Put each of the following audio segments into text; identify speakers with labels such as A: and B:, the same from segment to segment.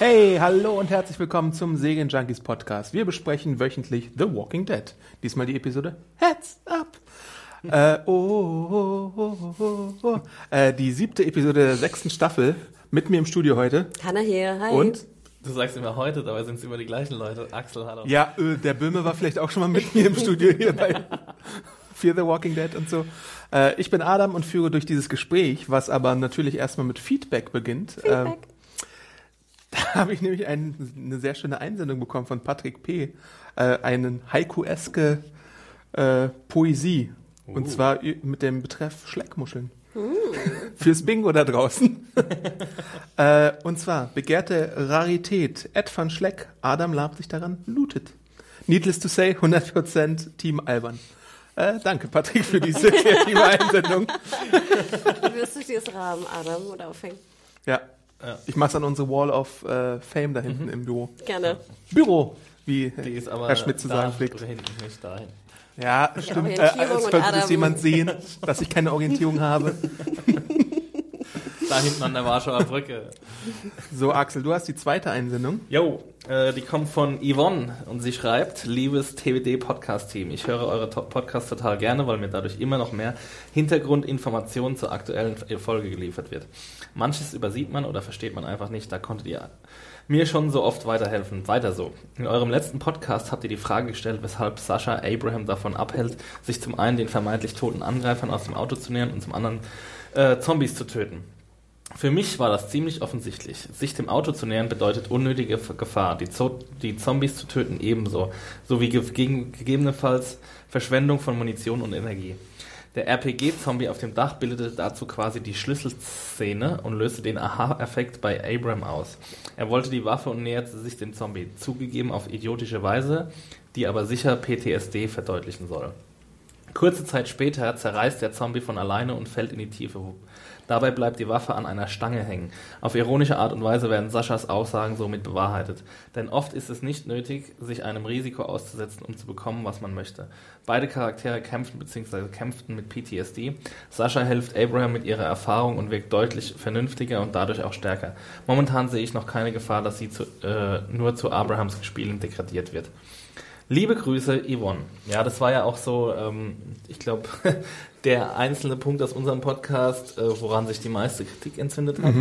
A: Hey, hallo und herzlich willkommen zum Segen Junkies Podcast. Wir besprechen wöchentlich The Walking Dead. Diesmal die Episode Heads Up. Äh, oh, oh, oh, oh, oh. Äh, die siebte Episode der sechsten Staffel. Mit mir im Studio heute.
B: Hanna hier, hi.
A: Und?
C: Du sagst immer heute, dabei sind es immer die gleichen Leute. Axel, hallo.
A: Ja, äh, der Böhme war vielleicht auch schon mal mit mir im Studio hier bei Fear the Walking Dead und so. Äh, ich bin Adam und führe durch dieses Gespräch, was aber natürlich erstmal mit Feedback beginnt.
B: Feedback.
A: Da habe ich nämlich ein, eine sehr schöne Einsendung bekommen von Patrick P. Äh, einen Haiku-eske äh, Poesie. Und
C: Uh.
A: zwar mit dem Betreff Schleckmuscheln. Fürs Bingo da draußen. äh, und zwar, begehrte Rarität, Ed van Schleck, Adam Lab sich daran lootet. Needless to say, 100% Team Alban. Äh, danke, Patrick, für diese kreative Einsendung.
B: Wirst du dir das Rahmen, Adam, oder aufhängen?
A: Ja.
C: Ja.
A: Ich mach's an unsere Wall of äh, Fame da hinten im Büro.
B: Gerne.
A: Büro, wie
C: Die ist aber
A: Herr Schmidt zu sagen pflegt. Ja, stimmt. Äh, als könnte das jemand sehen, dass ich keine Orientierung habe.
C: Da hinten an der Warschauer Brücke.
A: So, Axel, du hast die zweite Einsendung.
C: Jo, äh, die kommt von Yvonne und sie schreibt, liebes TWD-Podcast-Team, ich höre eure Podcasts total gerne, weil mir dadurch immer noch mehr Hintergrundinformationen zur aktuellen Folge geliefert wird. Manches übersieht man oder versteht man einfach nicht, da konntet ihr mir schon so oft weiterhelfen. Weiter so. In eurem letzten Podcast habt ihr die Frage gestellt, weshalb Sascha Abraham davon abhält, sich zum einen den vermeintlich toten Angreifern aus dem Auto zu nähern und zum anderen äh, Zombies zu töten. Für mich war das ziemlich offensichtlich. Sich dem Auto zu nähern bedeutet unnötige Gefahr. Die, Zo die Zombies zu töten ebenso. Sowie ge gegebenenfalls Verschwendung von Munition und Energie. Der RPG-Zombie auf dem Dach bildete dazu quasi die Schlüsselszene und löste den Aha-Effekt bei Abram aus. Er wollte die Waffe und näherte sich dem Zombie. Zugegeben auf idiotische Weise, die aber sicher PTSD verdeutlichen soll. Kurze Zeit später zerreißt der Zombie von alleine und fällt in die Tiefe. Dabei bleibt die Waffe an einer Stange hängen. Auf ironische Art und Weise werden Saschas Aussagen somit bewahrheitet. Denn oft ist es nicht nötig, sich einem Risiko auszusetzen, um zu bekommen, was man möchte. Beide Charaktere kämpfen bzw. kämpften mit PTSD. Sascha hilft Abraham mit ihrer Erfahrung und wirkt deutlich vernünftiger und dadurch auch stärker. Momentan sehe ich noch keine Gefahr, dass sie zu, äh, nur zu Abrahams Spielen degradiert wird. Liebe Grüße, Yvonne. Ja, das war ja auch so, ähm, ich glaube, der einzelne Punkt aus unserem Podcast, äh, woran sich die meiste Kritik entzündet hat.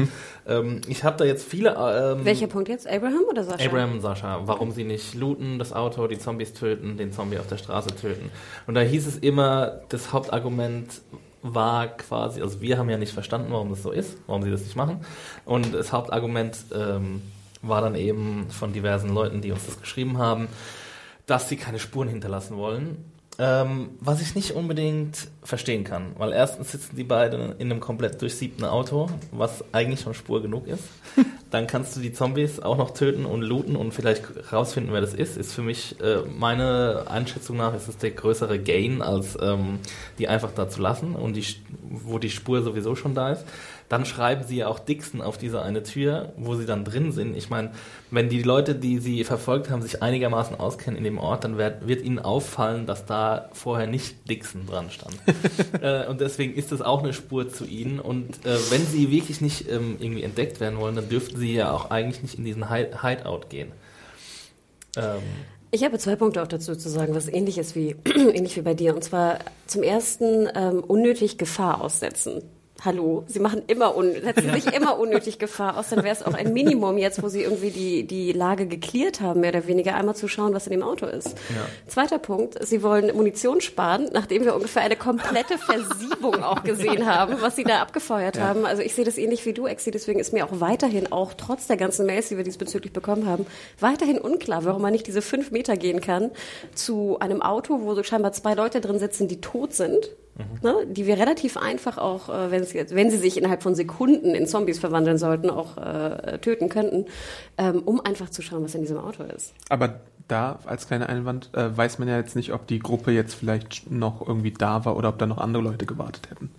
C: Ähm, ich habe da jetzt viele. Ähm,
B: Welcher Punkt jetzt? Abraham oder Sascha?
C: Abraham und Sascha, warum sie nicht looten, das Auto, die Zombies töten, den Zombie auf der Straße töten. Und da hieß es immer, das Hauptargument war quasi, also wir haben ja nicht verstanden, warum das so ist, warum sie das nicht machen. Und das Hauptargument ähm, war dann eben von diversen Leuten, die uns das geschrieben haben, dass sie keine Spuren hinterlassen wollen. Ähm, was ich nicht unbedingt verstehen kann, weil erstens sitzen die beiden in einem komplett durchsiebten Auto, was eigentlich schon Spur genug ist. Dann kannst du die Zombies auch noch töten und looten und vielleicht rausfinden, wer das ist. Ist für mich, äh, meine Einschätzung nach, ist es der größere Gain, als ähm, die einfach da zu lassen und die, wo die Spur sowieso schon da ist. Dann schreiben sie ja auch Dixon auf diese eine Tür, wo sie dann drin sind. Ich meine, wenn die Leute, die sie verfolgt haben, sich einigermaßen auskennen in dem Ort, dann wird, wird ihnen auffallen, dass da vorher nicht Dixon dran stand. äh, und deswegen ist das auch eine Spur zu ihnen. Und äh, wenn sie wirklich nicht ähm, irgendwie entdeckt werden wollen, dann dürften sie ja auch eigentlich nicht in diesen Hide Hideout gehen. Ähm,
B: Ich habe zwei Punkte auch dazu zu sagen, was ähnlich ist wie, ähnlich wie bei dir. Und zwar zum ersten ähm, unnötig Gefahr aussetzen. Hallo, sie machen immer un setzen sich immer unnötig Gefahr aus. Dann wäre es auch ein Minimum jetzt, wo sie irgendwie die, die Lage geklärt haben, mehr oder weniger einmal zu schauen, was in dem Auto ist. Zweiter Punkt, sie wollen Munition sparen, nachdem wir ungefähr eine komplette Versiebung auch gesehen haben, was sie da abgefeuert haben. Also ich sehe das ähnlich wie du, Exi, deswegen ist mir auch weiterhin, auch trotz der ganzen Mails, die wir diesbezüglich bekommen haben, weiterhin unklar, warum man nicht diese fünf Meter gehen kann zu einem Auto, wo so scheinbar zwei Leute drin sitzen, die tot sind. Ne, die wir relativ einfach auch, äh, wenn, sie, wenn sie sich innerhalb von Sekunden in Zombies verwandeln sollten, auch äh, töten könnten, ähm, um einfach zu schauen, was in diesem Auto ist.
A: Aber da als kleiner Einwand äh, weiß man ja jetzt nicht, ob die Gruppe jetzt vielleicht noch irgendwie da war oder ob da noch andere Leute gewartet hätten.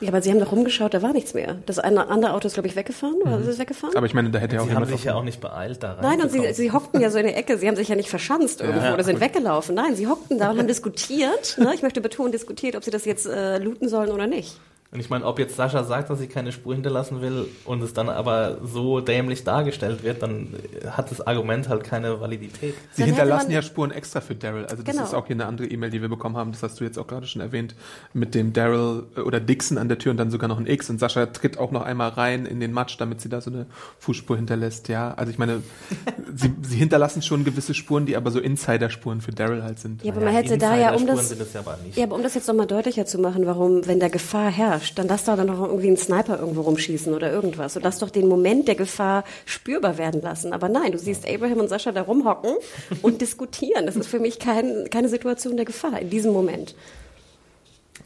B: Ja, aber sie haben doch rumgeschaut, da war nichts mehr. Das eine andere Auto ist, glaube ich, weggefahren. Oder ist es weggefahren?
A: Aber ich meine, da hätte ja auch
C: Sie haben
A: jemand
C: sich ja auch nicht beeilt da rein.
B: Nein, und sie, sie hockten ja so in der Ecke. Sie haben sich ja nicht verschanzt irgendwo
A: Ja,
B: oder sind
A: gut.
B: weggelaufen. Nein, sie hockten da und haben diskutiert. Ne? Ich möchte betonen, diskutiert, ob sie das jetzt äh, looten sollen oder nicht.
C: Und ich meine, ob jetzt Sascha sagt, dass sie keine Spur hinterlassen will und es dann aber so dämlich dargestellt wird, dann hat das Argument halt keine Validität.
A: Sie
B: Dann
A: hinterlassen ja Spuren extra für Daryl. Also das
B: Genau.
A: ist auch hier eine andere E-Mail, die wir bekommen haben. Das hast du jetzt auch gerade schon erwähnt. Mit dem Daryl äh, oder Dixon an der Tür und dann sogar noch ein X. Und Sascha tritt auch noch einmal rein in den Matsch, damit sie da so eine Fußspur hinterlässt. Ja, also ich meine, sie, sie hinterlassen schon gewisse Spuren, die aber so Insider-Spuren für Daryl halt sind.
B: Ja, aber man hätte da ja, um
C: Insiderspuren
B: das,
C: sind es ja aber nicht.
B: ja, aber um das jetzt nochmal deutlicher zu machen, warum, wenn da Gefahr herrscht, dann lass doch dann noch irgendwie einen Sniper irgendwo rumschießen oder irgendwas. Und lass doch den Moment der Gefahr spürbar werden lassen. Aber nein, du siehst Abraham und Sascha da rumhocken und diskutieren. Das ist für mich kein, keine Situation der Gefahr in diesem Moment.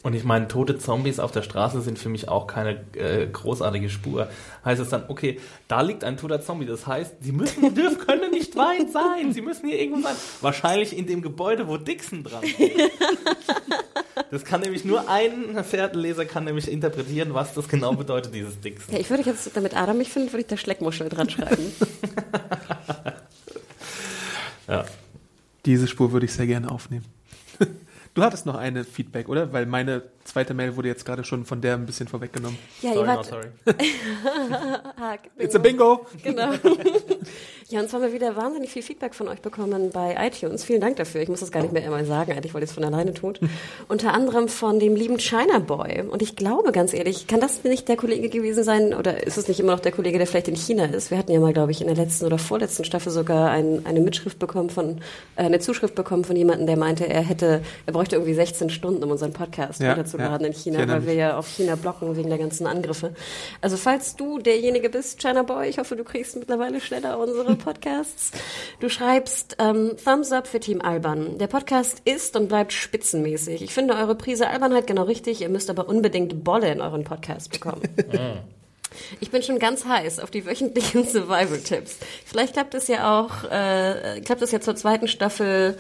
C: Und ich meine, tote Zombies auf der Straße sind für mich auch keine äh, großartige Spur. Heißt es dann, okay, da liegt ein toter Zombie. Das heißt, sie müssen, dürfen, können nicht weit sein. Sie müssen hier irgendwo sein. Wahrscheinlich in dem Gebäude, wo Dixon dran steht. Das kann nämlich nur ein Pferdleser kann nämlich interpretieren, was das genau bedeutet, dieses Dixon.
B: Ja, ich würde jetzt, damit Adam mich findet, würde ich da Schleckmuschel dran schreiben.
C: Ja.
A: Diese Spur würde ich sehr gerne aufnehmen. Du hattest noch eine Feedback, oder? Weil meine zweite Mail wurde jetzt gerade schon von der ein bisschen vorweggenommen.
B: Ja,
C: Sorry, not sorry.
A: It's a bingo!
B: Genau. ja, und zwar haben wir wieder wahnsinnig viel Feedback von euch bekommen bei iTunes. Vielen Dank dafür. Ich muss das gar nicht mehr immer sagen, eigentlich, weil ihr es von alleine tut. Unter anderem von dem lieben China Boy. Und ich glaube, ganz ehrlich, kann das nicht der Kollege gewesen sein, oder ist es nicht immer noch der Kollege, der vielleicht in China ist? Wir hatten ja mal, glaube ich, in der letzten oder vorletzten Staffel sogar ein, eine Mitschrift bekommen von, äh, eine Zuschrift bekommen von jemandem, der meinte, er hätte, er bräuchte irgendwie 16 Stunden, um unseren Podcast
A: Ja,
B: runterzuladen
A: ja.
B: In China, weil wir ja auf China blocken wegen der ganzen Angriffe. Also falls du derjenige bist, China Boy, ich hoffe, du kriegst mittlerweile schneller unsere Podcasts. Du schreibst ähm, Thumbs up für Team Alban. Der Podcast ist und bleibt spitzenmäßig. Ich finde eure Prise Albernheit genau richtig. Ihr müsst aber unbedingt Bolle in euren Podcast bekommen. Ich bin schon ganz heiß auf die wöchentlichen Survival-Tipps. Vielleicht klappt es ja auch, äh, klappt es ja zur zweiten Staffel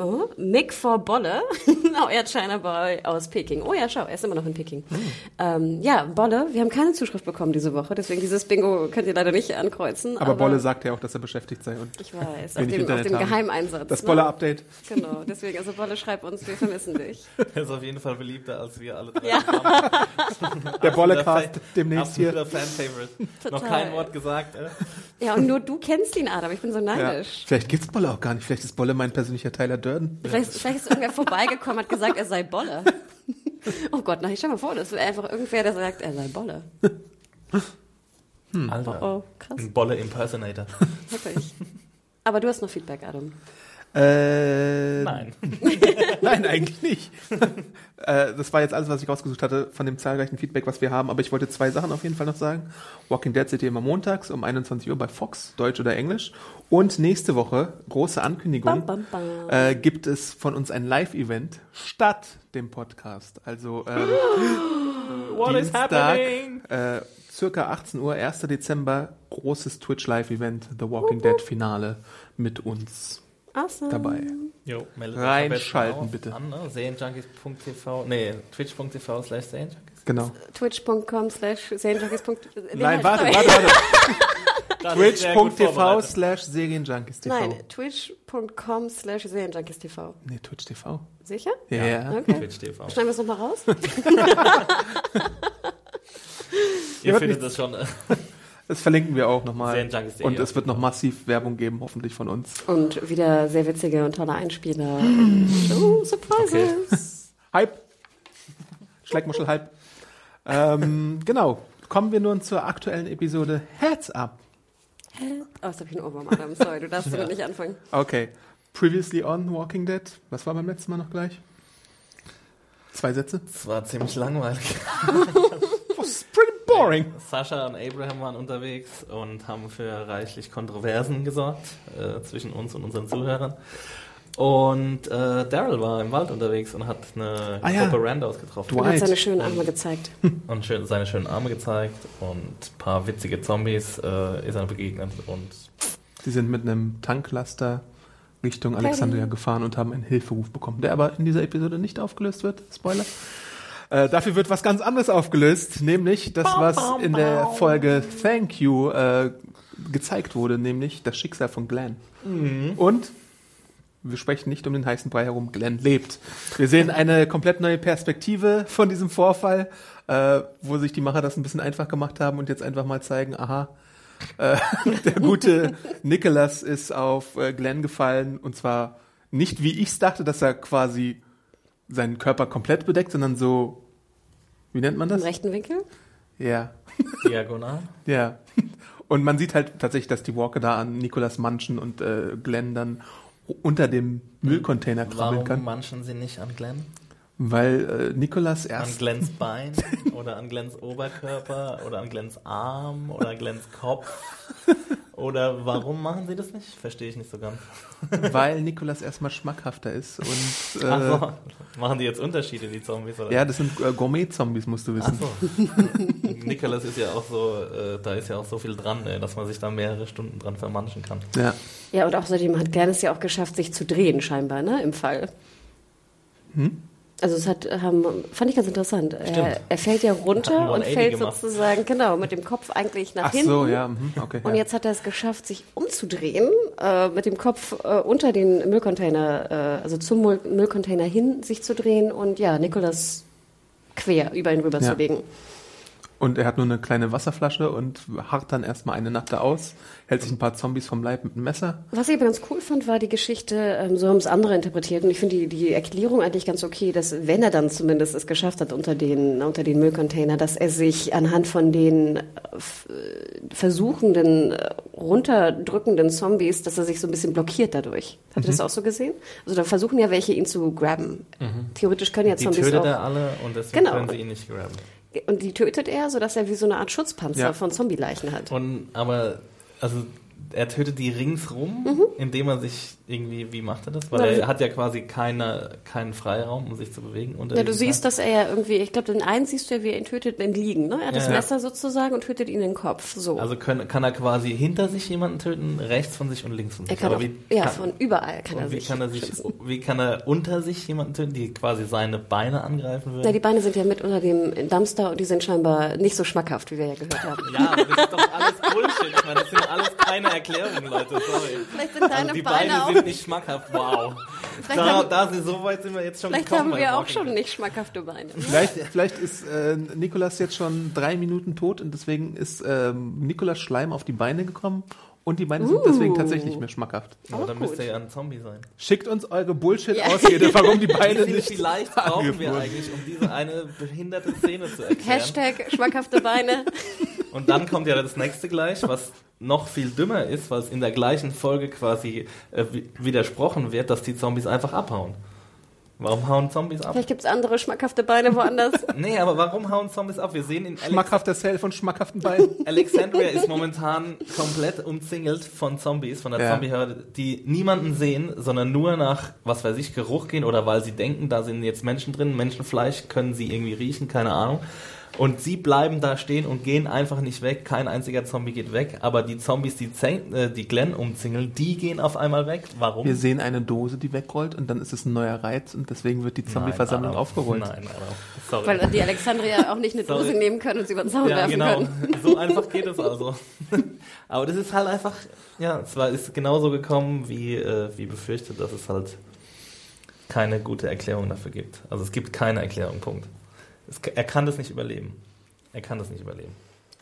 B: Oh, Mick for Bolle, euer China Boy aus Peking. Oh ja, schau, er ist immer noch in Peking. Ähm, ja, Bolle, wir haben keine Zuschrift bekommen diese Woche, deswegen dieses Bingo könnt ihr leider nicht ankreuzen.
A: Aber Bolle sagt ja auch, dass er beschäftigt sei. Und
B: Ich weiß, auf dem, auf dem. Geheimeinsatz.
A: Das
B: ne?
A: Bolle-Update.
B: Genau, deswegen, also Bolle, schreib uns, wir vermissen dich.
C: Er ist auf jeden Fall beliebter als wir alle drei.
B: Ja.
A: Der Bolle-Cast demnächst hier.
C: Fan-Favorite. Noch kein Wort gesagt. Äh?
B: Ja, und nur du kennst ihn, Adam, ich bin so
A: Ja.
B: neidisch.
A: Vielleicht gibt's Bolle auch gar nicht. Vielleicht ist Bolle mein persönlicher Tyler Durden.
B: Vielleicht, vielleicht ist irgendwer vorbeigekommen, hat gesagt, er sei Bolle. Oh Gott, nein, stell mal vor, das wäre einfach irgendwer, der sagt, er sei Bolle.
C: Alter.
B: Oh, krass,
C: Ein Bolle-Impersonator.
B: wirklich. Aber du hast noch Feedback, Adam.
A: Äh,
C: Nein.
A: Nein, eigentlich nicht. äh, das war jetzt alles, was ich rausgesucht hatte von dem zahlreichen Feedback, was wir haben. Aber ich wollte zwei Sachen auf jeden Fall noch sagen. Walking Dead seht ihr immer montags um 21 Uhr bei Fox, Deutsch oder Englisch. Und nächste Woche, große Ankündigung,
B: Bam, bam, bam.
A: Äh, gibt es von uns ein Live-Event statt dem Podcast. Also ähm,
C: What is
A: Dienstag,
C: happening?
A: äh, circa 18 Uhr, 1. Dezember, großes Twitch Live-Event, The Walking Dead Finale mit uns
B: Awesome.
A: dabei.
C: Jo,
A: Reinschalten, bitte.
C: An, ne? Serienjunkies.tv, nee, twitch.tv slash serienjunkies.
A: Genau.
B: Twitch.com slash serienjunkies.
A: Nein, warte, warte, warte. Twitch.tv slash Serienjunkies TV.
B: Nein, twitch.com slash serienjunkies TV.
A: Nee, Twitch TV.
B: Sicher?
A: Ja. ja.
B: Okay.
C: Twitch TV.
B: Schneiden wir es nochmal raus?
C: Ihr findet das schon.
A: Das verlinken wir auch nochmal. Und es wird noch massiv Werbung geben, hoffentlich von uns.
B: Und wieder sehr witzige und tolle Einspieler. oh, Surprises.
A: Hype. Schleckmuschel Hype. ähm, genau. Kommen wir nun zur aktuellen Episode Heads Up.
B: Oh, jetzt hab ich einen Ohrwurm, Adam. Sorry, du darfst ja. nicht anfangen.
A: Okay. Previously on Walking Dead. Was war beim letzten Mal noch gleich? Zwei Sätze?
C: Das war ziemlich langweilig.
A: Was pretty boring.
C: Sascha und Abraham waren unterwegs und haben für reichlich Kontroversen gesorgt äh, zwischen uns und unseren Zuhörern. Und äh, Daryl war im Wald unterwegs und hat eine
A: Ah, ja.
C: Gruppe Randos getroffen.
B: Und hat
A: Dwight.
B: seine schönen Arme gezeigt.
C: Und schön, seine schönen Arme gezeigt und ein paar witzige Zombies äh, ist er begegnet. Und
A: Sie sind mit einem Tanklaster Richtung Alexandria gefahren und haben einen Hilferuf bekommen, der aber in dieser Episode nicht aufgelöst wird. Spoiler. Äh, dafür wird was ganz anderes aufgelöst, nämlich das, was in der Folge Thank You äh, gezeigt wurde, nämlich das Schicksal von Glenn. Und wir sprechen nicht um den heißen Brei herum, Glenn lebt. Wir sehen eine komplett neue Perspektive von diesem Vorfall, äh, wo sich die Macher das ein bisschen einfach gemacht haben und jetzt einfach mal zeigen, aha, äh, der gute Nicholas ist auf äh, Glenn gefallen und zwar nicht wie ich es dachte, dass er quasi seinen Körper komplett bedeckt, sondern so, wie nennt man
B: Im
A: das?
B: rechten Winkel.
A: Ja,
C: diagonal.
A: ja. Und man sieht halt tatsächlich, dass die Walker da an Nicholas manchen und äh, Glenn dann unter dem Müllcontainer krabbeln
C: Warum
A: kann,
C: manchen sie nicht an Glenn?
A: weil äh, Nicholas
C: An
A: erst
C: Glenns Bein oder an Glenns Oberkörper oder an Glenns Arm oder an Glenns Kopf? Oder warum machen sie das nicht? Verstehe ich nicht so ganz.
A: weil Nicholas erstmal schmackhafter ist und äh,
C: Ach so. Machen die jetzt Unterschiede, die Zombies? Oder?
A: ja, das sind äh, Gourmet-Zombies, musst du
C: Ach
A: wissen.
C: so. Nicholas ist ja auch so, äh, da ist ja auch so viel dran, äh, dass man sich da mehrere Stunden dran vermanschen kann.
A: Ja.
B: Ja, und außerdem hat Glenn es ja auch geschafft, sich zu drehen, scheinbar, ne, im Fall.
A: Hm?
B: Also es hat, ähm, fand ich ganz interessant. Er, er fällt ja runter und
C: 180
B: fällt
C: gemacht.
B: sozusagen, genau, mit dem Kopf eigentlich nach
A: Ach
B: hinten.
A: so, ja, mhm, okay.
B: Und
A: ja.
B: jetzt hat er es geschafft, sich umzudrehen, äh, mit dem Kopf äh, unter den Müllcontainer, äh, also zum Müll Müllcontainer hin sich zu drehen und ja, Nikolas quer über ihn rüber
A: Ja.
B: zu legen.
A: Und er hat nur eine kleine Wasserflasche und harrt dann erstmal eine Nacht da aus, hält sich ein paar Zombies vom Leib mit einem Messer.
B: Was ich aber ganz cool fand, war die Geschichte, ähm, so haben es andere interpretiert und ich finde die, die Erklärung eigentlich ganz okay, dass wenn er dann zumindest es geschafft hat unter den, unter den Müllcontainer, dass er sich anhand von den äh, f- versuchenden, äh, runterdrückenden Zombies, dass er sich so ein bisschen blockiert dadurch. Habt ihr das auch so gesehen? Also da versuchen ja welche ihn zu grabben. Theoretisch können ja
C: Die
B: Zombies
C: tötet
B: auch.
C: er alle und deswegen
B: Genau.
C: können sie ihn nicht graben.
B: Und die tötet er, sodass er wie so eine Art Schutzpanzer
A: Ja.
B: von Zombie-Leichen hat.
C: Und aber, also er tötet die ringsrum,
B: Mhm.
C: indem er sich irgendwie, wie macht er das? Weil
B: Na,
C: er hat ja quasi keine, keinen Freiraum, um sich zu bewegen.
B: Ja, du siehst,
C: Teil.
B: dass er ja irgendwie, ich glaube, den einen siehst du ja, wie er ihn tötet im Liegen, ne? Er hat das
C: Ja.
B: Messer sozusagen und tötet ihn den Kopf, so.
C: Also können, kann er quasi hinter sich jemanden töten, rechts von sich und links von
B: er
C: sich.
B: kann
C: Aber
B: auch,
C: wie
B: ja,
C: kann,
B: von überall kann er
C: wie
B: sich
C: kann er sich,
B: schützen.
C: wie kann er unter sich jemanden töten, die quasi seine Beine angreifen würden?
B: die Beine sind ja mit unter dem Dumpster und die sind scheinbar nicht so schmackhaft, wie wir ja gehört haben.
C: Ja, aber das ist doch alles Bullshit. Ich meine, das sind alles keine Erklärungen, Leute. Sorry.
B: Vielleicht sind deine
C: Also die
B: Beine,
C: Beine
B: auch
C: sind nicht schmackhaft. Wow.
B: Vielleicht
C: Da,
B: haben-
C: da sind, so weit sind wir jetzt schon
B: Vielleicht
C: gekommen.
B: haben wir auch schon nicht schmackhafte Beine.
A: Vielleicht, vielleicht ist äh, Nikolas jetzt schon drei Minuten tot und deswegen ist ähm, Nikolas Schleim auf die Beine gekommen und die Beine sind deswegen tatsächlich nicht mehr schmackhaft.
C: Ja, dann
B: gut.
C: müsste er ja ein Zombie sein.
A: Schickt uns eure
B: Ja.
A: Bullshit-Ausrede, warum die Beine
C: Wie viel
A: nicht
C: vielleicht brauchen wir eigentlich, um diese eine behinderte Szene zu erklären.
B: Hashtag schmackhafte Beine.
C: Und dann kommt ja das nächste gleich, was noch viel dümmer ist, weil es in der gleichen Folge quasi äh, wi- widersprochen wird, dass die Zombies einfach abhauen. Warum hauen Zombies ab?
B: Vielleicht gibt es andere schmackhafte Beine woanders.
C: Nee, aber warum hauen Zombies ab? Wir sehen in Alex
A: Schmackhafter Cell von schmackhaften Beinen.
C: Alexandria ist momentan komplett umzingelt von Zombies, von der
A: Ja.
C: Zombieherde, die niemanden sehen, sondern nur nach, was weiß ich, Geruch gehen oder weil sie denken, da sind jetzt Menschen drin, Menschenfleisch können sie irgendwie riechen, keine Ahnung. Und sie bleiben da stehen und gehen einfach nicht weg. Kein einziger Zombie geht weg. Aber die Zombies, die, Zeng, äh, die Glenn umzingeln, die gehen auf einmal weg. Warum?
A: Wir sehen eine Dose, die wegrollt und dann ist es ein neuer Reiz und deswegen wird die Zombie-Versammlung
C: Nein,
A: aufgerollt.
C: Nein, Adam. Sorry.
B: Weil die Alexandria auch nicht eine
C: Sorry.
B: Dose nehmen können und sie über den Zaun
C: ja,
B: werfen
C: genau.
B: können.
C: So einfach geht es also. Aber das ist halt einfach, ja, es war, ist genauso gekommen, wie, äh, wie befürchtet, dass es halt keine gute Erklärung dafür gibt. Also es gibt keine Erklärung, Punkt. Es, er kann das nicht überleben. Er kann das nicht überleben.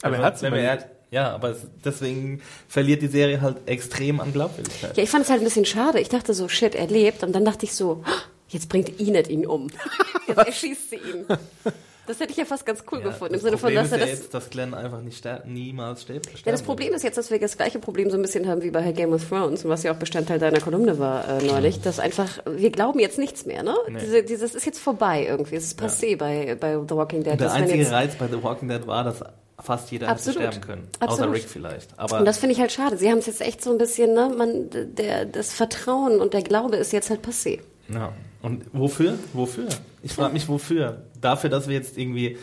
A: Aber er hat's
C: wenn wir-
A: überlebt.
C: Ja, aber es, deswegen verliert die Serie halt extrem an Glaubwürdigkeit.
B: Ja, ich fand es halt ein bisschen schade. Ich dachte so, shit, er lebt. Und dann dachte ich so, jetzt bringt Enid ihn um. Jetzt erschießt sie ihn. Das hätte ich ja fast ganz cool
C: Ja,
B: gefunden. Im Sinne von,
C: Problem
B: dass er
C: ist ja
B: das.
C: jetzt, dass Glenn einfach nicht ster niemals stirbt.
B: Ja, das Problem ist jetzt, dass wir das gleiche Problem so ein bisschen haben wie bei Game of Thrones und was ja auch Bestandteil deiner Kolumne war äh, neulich, dass einfach, wir glauben jetzt nichts mehr, ne?
C: Nee.
B: Diese, dieses ist jetzt vorbei irgendwie. Es ist passé bei, bei The Walking Dead.
C: Der
B: dass wenn
C: einzige Reiz bei The Walking Dead war, dass fast jeder hätte sterben können. Außer
B: Absolut.
C: Rick vielleicht. Aber
B: und das finde ich halt schade. Sie haben es jetzt echt so ein bisschen, ne? Man, der, das Vertrauen und der Glaube ist jetzt halt passé.
C: Ja. Und wofür? Wofür? Ich frage mich, wofür? Dafür, dass wir jetzt irgendwie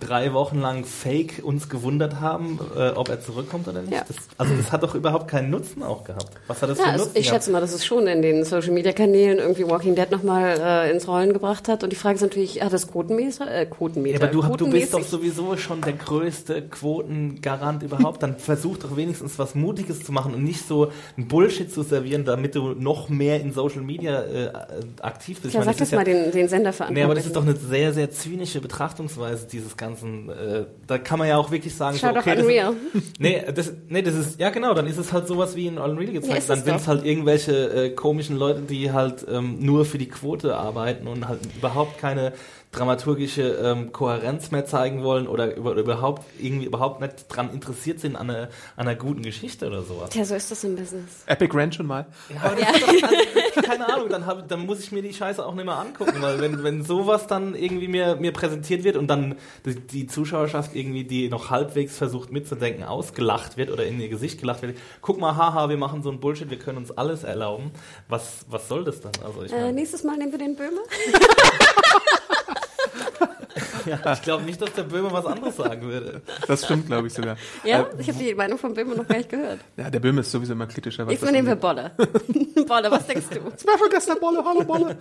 C: drei Wochen lang fake uns gewundert haben, äh, ob er zurückkommt oder nicht.
B: Ja.
C: Das, also das hat doch überhaupt keinen Nutzen auch gehabt. Was hat das für
B: Ja,
C: einen
B: es,
C: Nutzen
B: ich
C: gehabt?
B: schätze mal, dass es schon in den Social Media Kanälen irgendwie Walking Dead nochmal äh, ins Rollen gebracht hat. Und die Frage ist natürlich, hat es Quotenmeter? Äh, Quotenmeter.
C: Ja, aber du, du bist doch sowieso schon der größte Quotengarant überhaupt. Dann versuch doch wenigstens was Mutiges zu machen und nicht so ein Bullshit zu servieren, damit du noch mehr in Social Media äh, aktiv bist.
B: Ja,
C: Ich meine,
B: sag das
C: ist ja-
B: mal den, den Sender
C: Nee, aber das ist doch eine sehr, sehr zynische Betrachtungsweise dieses ganzen. Äh, da kann man ja auch wirklich sagen,
B: Schau
C: so,
B: doch
C: okay, das,
B: Unreal.
C: nee, das, nee, das ist ja genau. Dann ist es halt sowas wie in Unreal
B: Ja,
C: gezeigt.
B: ist
C: dann sind es halt irgendwelche äh, komischen Leute, die halt ähm, nur für die Quote arbeiten und halt überhaupt keine dramaturgische ähm, Kohärenz mehr zeigen wollen oder über, überhaupt irgendwie überhaupt nicht dran interessiert sind an einer, an einer guten Geschichte oder sowas.
B: Tja, so ist das im Business.
A: Epic Rant schon mal.
C: Ja, aber doch, dann, keine Ahnung, dann, hab, dann muss ich mir die Scheiße auch nicht mehr angucken, weil wenn, wenn sowas dann irgendwie mir, mir präsentiert wird und dann die, die Zuschauerschaft irgendwie, die noch halbwegs versucht mitzudenken, ausgelacht wird oder in ihr Gesicht gelacht wird, guck mal, haha, wir machen so ein Bullshit, wir können uns alles erlauben. Was, was soll das dann? Also ich,
B: Äh,
C: mein,
B: nächstes Mal nehmen wir den Böhmer.
C: ja, ich glaube nicht, dass der Böhmer was anderes sagen würde.
A: Das stimmt, glaube ich sogar.
B: Ja,
A: Äh,
B: ich habe die Meinung von Böhmer noch gar nicht gehört.
A: ja, der Böhme ist sowieso immer kritischer. Was
B: Jetzt
A: das
B: nehmen wir. Bolle. Bolle, was denkst du?
A: Wer vergessen der Bolle, hallo Bolle.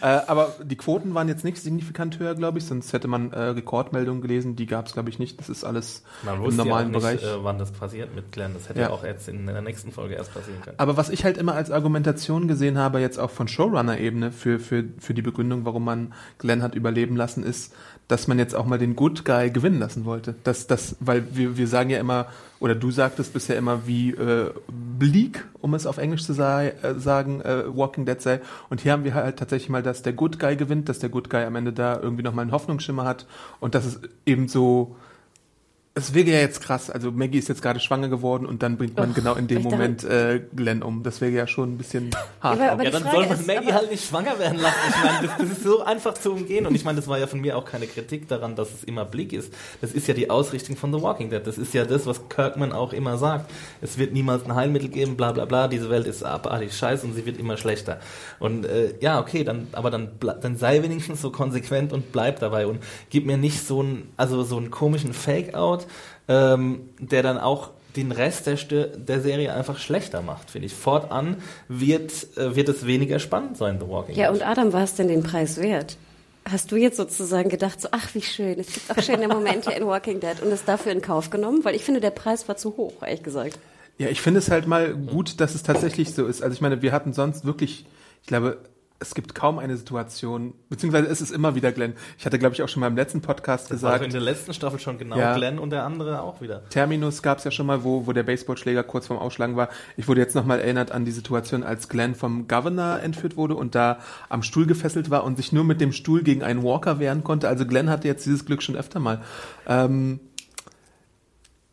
A: äh, aber die Quoten waren jetzt nicht signifikant höher, glaube ich, sonst hätte man äh, Rekordmeldungen gelesen. Die gab es, glaube ich, nicht. Das ist alles
C: Man
A: im normalen
C: ja auch nicht,
A: Bereich.
C: äh, wann das passiert mit Glenn. Das hätte
A: Ja.
C: ja auch jetzt in der nächsten Folge erst passieren können.
A: Aber was ich halt immer als Argumentation gesehen habe, jetzt auch von Showrunner-Ebene für, für, für die Begründung, warum man Glenn hat überleben lassen, ist, dass man jetzt auch mal den Good Guy gewinnen lassen wollte. Das, das, weil wir, wir sagen ja immer, oder du sagtest bisher immer, wie äh, bleak, um es auf Englisch zu sei, äh, sagen, äh, Walking Dead sei. Und hier haben wir halt tatsächlich mal, dass der Good Guy gewinnt, dass der Good Guy am Ende da irgendwie nochmal einen Hoffnungsschimmer hat und dass es eben so es wäre ja jetzt krass, also Maggie ist jetzt gerade schwanger geworden und dann bringt man
B: Och,
A: genau in dem Moment äh, Glenn um. Das wäre ja schon ein bisschen hart.
B: aber- aber
C: Ja, dann
B: Frage
C: soll man
B: ist,
C: Maggie halt nicht schwanger werden lassen. Ich meine, das, das ist so einfach zu umgehen. Und ich meine, das war ja von mir auch keine Kritik daran, dass es immer Blick ist. Das ist ja die Ausrichtung von The Walking Dead. Das ist ja das, was Kirkman auch immer sagt. Es wird niemals ein Heilmittel geben, bla bla bla. Diese Welt ist abartig scheiße und sie wird immer schlechter. Und äh, ja, okay, dann, aber dann, dann sei wenigstens so konsequent und bleib dabei und gib mir nicht so einen, also so einen komischen Fake-out, ähm, der dann auch den Rest der, der Serie einfach schlechter macht, finde ich. Fortan wird, äh, wird es weniger spannend sein, The Walking
B: Ja,
C: Dead.
B: und Adam, war es denn den Preis wert? Hast du jetzt sozusagen gedacht, so, ach, wie schön, es gibt auch schöne Momente in Walking Dead und es dafür in Kauf genommen? Weil ich finde, der Preis war zu hoch, ehrlich gesagt.
A: Ja, ich finde es halt mal gut, dass es tatsächlich so ist. Also ich meine, wir hatten sonst wirklich, ich glaube, es gibt kaum eine Situation, beziehungsweise es ist immer wieder Glenn. Ich hatte, glaube ich, auch schon mal im letzten Podcast
C: das war auch in
A: gesagt,
C: der letzten Staffel schon genau
A: Ja.
C: Glenn und der andere auch wieder.
A: Terminus gab es ja schon mal, wo, wo der Baseballschläger kurz vorm Ausschlagen war. Ich wurde jetzt nochmal erinnert an die Situation, als Glenn vom Governor entführt wurde und da am Stuhl gefesselt war und sich nur mit dem Stuhl gegen einen Walker wehren konnte. Also Glenn hatte jetzt dieses Glück schon öfter mal. Ähm,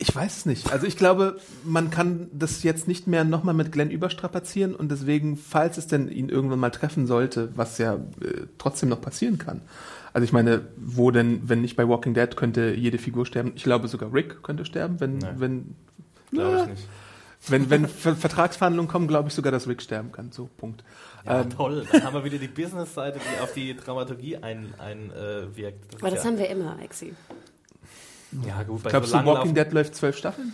A: ich weiß es nicht. Also ich glaube, man kann das jetzt nicht mehr nochmal mit Glenn überstrapazieren und deswegen, falls es denn ihn irgendwann mal treffen sollte, was ja äh, trotzdem noch passieren kann. Also ich meine, wo denn, wenn nicht bei Walking Dead, könnte jede Figur sterben. Ich glaube sogar Rick könnte sterben, wenn,
C: Nee.
A: wenn,
C: Glaube ich nicht.
A: wenn, wenn Ver Vertragsverhandlungen kommen, glaube ich sogar, dass Rick sterben kann. So, Punkt.
C: Ja,
A: Ähm,
C: toll. Dann haben wir wieder die Business-Seite, die auf die Dramaturgie einwirkt. Ein, äh, wirkt.
B: Aber das
C: ja,
B: haben wir immer, Exi.
C: Ja gut. Bei
A: Glaubst
C: so
A: du, Walking Dead läuft zwölf Staffeln?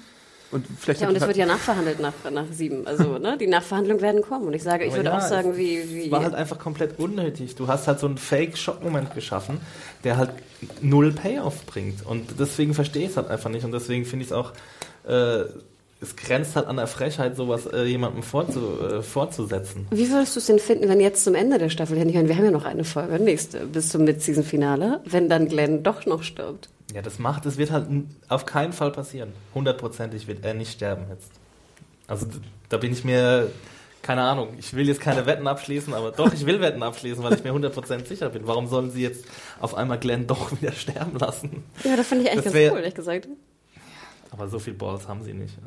A: Und vielleicht
B: Ja, und es wird ja nachverhandelt nach, nach sieben. Also, ne, die Nachverhandlungen werden kommen. Und ich sage, ich
C: Aber
B: würde
C: ja,
B: auch sagen, wie, wie,
C: Es war halt einfach komplett unnötig. Du hast halt so einen Fake-Schock-Moment geschaffen, der halt null Payoff bringt. Und deswegen verstehe ich es halt einfach nicht. Und deswegen finde ich es auch, äh, es grenzt halt an der Frechheit, sowas äh, jemandem vorzu, äh, fortzusetzen.
B: Wie würdest du es denn finden, wenn jetzt zum Ende der Staffel, ich meine, wir haben ja noch eine Folge, nächste, bis zum Mid-Season-Finale, wenn dann Glenn doch noch stirbt?
C: Ja, das macht, das wird halt auf keinen Fall passieren. Hundertprozentig wird er nicht sterben jetzt. Also da bin ich mir keine Ahnung, ich will jetzt keine Wetten abschließen, aber doch, ich will Wetten abschließen, weil ich mir 100% sicher bin. Warum sollen sie jetzt auf einmal Glenn doch wieder sterben lassen?
B: Ja, das fand ich eigentlich
C: Das
B: ganz
C: wär-
B: cool, ehrlich gesagt.
C: Aber so viel Balls haben sie nicht. Ja.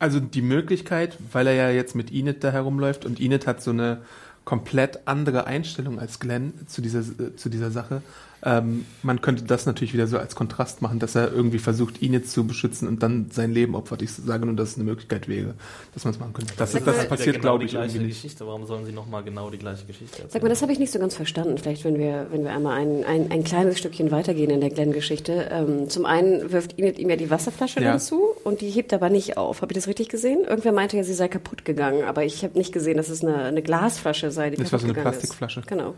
A: Also die Möglichkeit, weil er ja jetzt mit Enid da herumläuft und Enid hat so eine komplett andere Einstellung als Glenn zu dieser, äh, zu dieser Sache. Ähm, man könnte das natürlich wieder so als Kontrast machen, dass er irgendwie versucht, Enid zu beschützen und dann sein Leben opfert. Ich sage nur, dass es eine Möglichkeit wäre, dass man es machen könnte. Das,
B: Sag
A: ist, das
B: mal-
A: passiert,
C: genau
A: glaube
C: die
A: ich,
C: gleiche
A: irgendwie nicht.
C: Geschichte. Warum sollen sie nochmal genau die gleiche Geschichte erzählen?
B: Sag mal, das habe ich nicht so ganz verstanden. Vielleicht, wenn wir, wenn wir einmal ein, ein, ein kleines Stückchen weitergehen in der Glenn-Geschichte. Ähm, zum einen wirft Enid ihm ja die Wasserflasche
A: Ja.
B: dann zu und die hebt aber nicht auf. Habe ich das richtig gesehen? Irgendwer meinte ja, sie sei kaputt gegangen, aber ich habe nicht gesehen, dass es eine, eine Glasflasche sei, die
A: Das war
B: kaputt
A: so eine
B: gegangen
A: Plastikflasche.
B: Ist. Genau.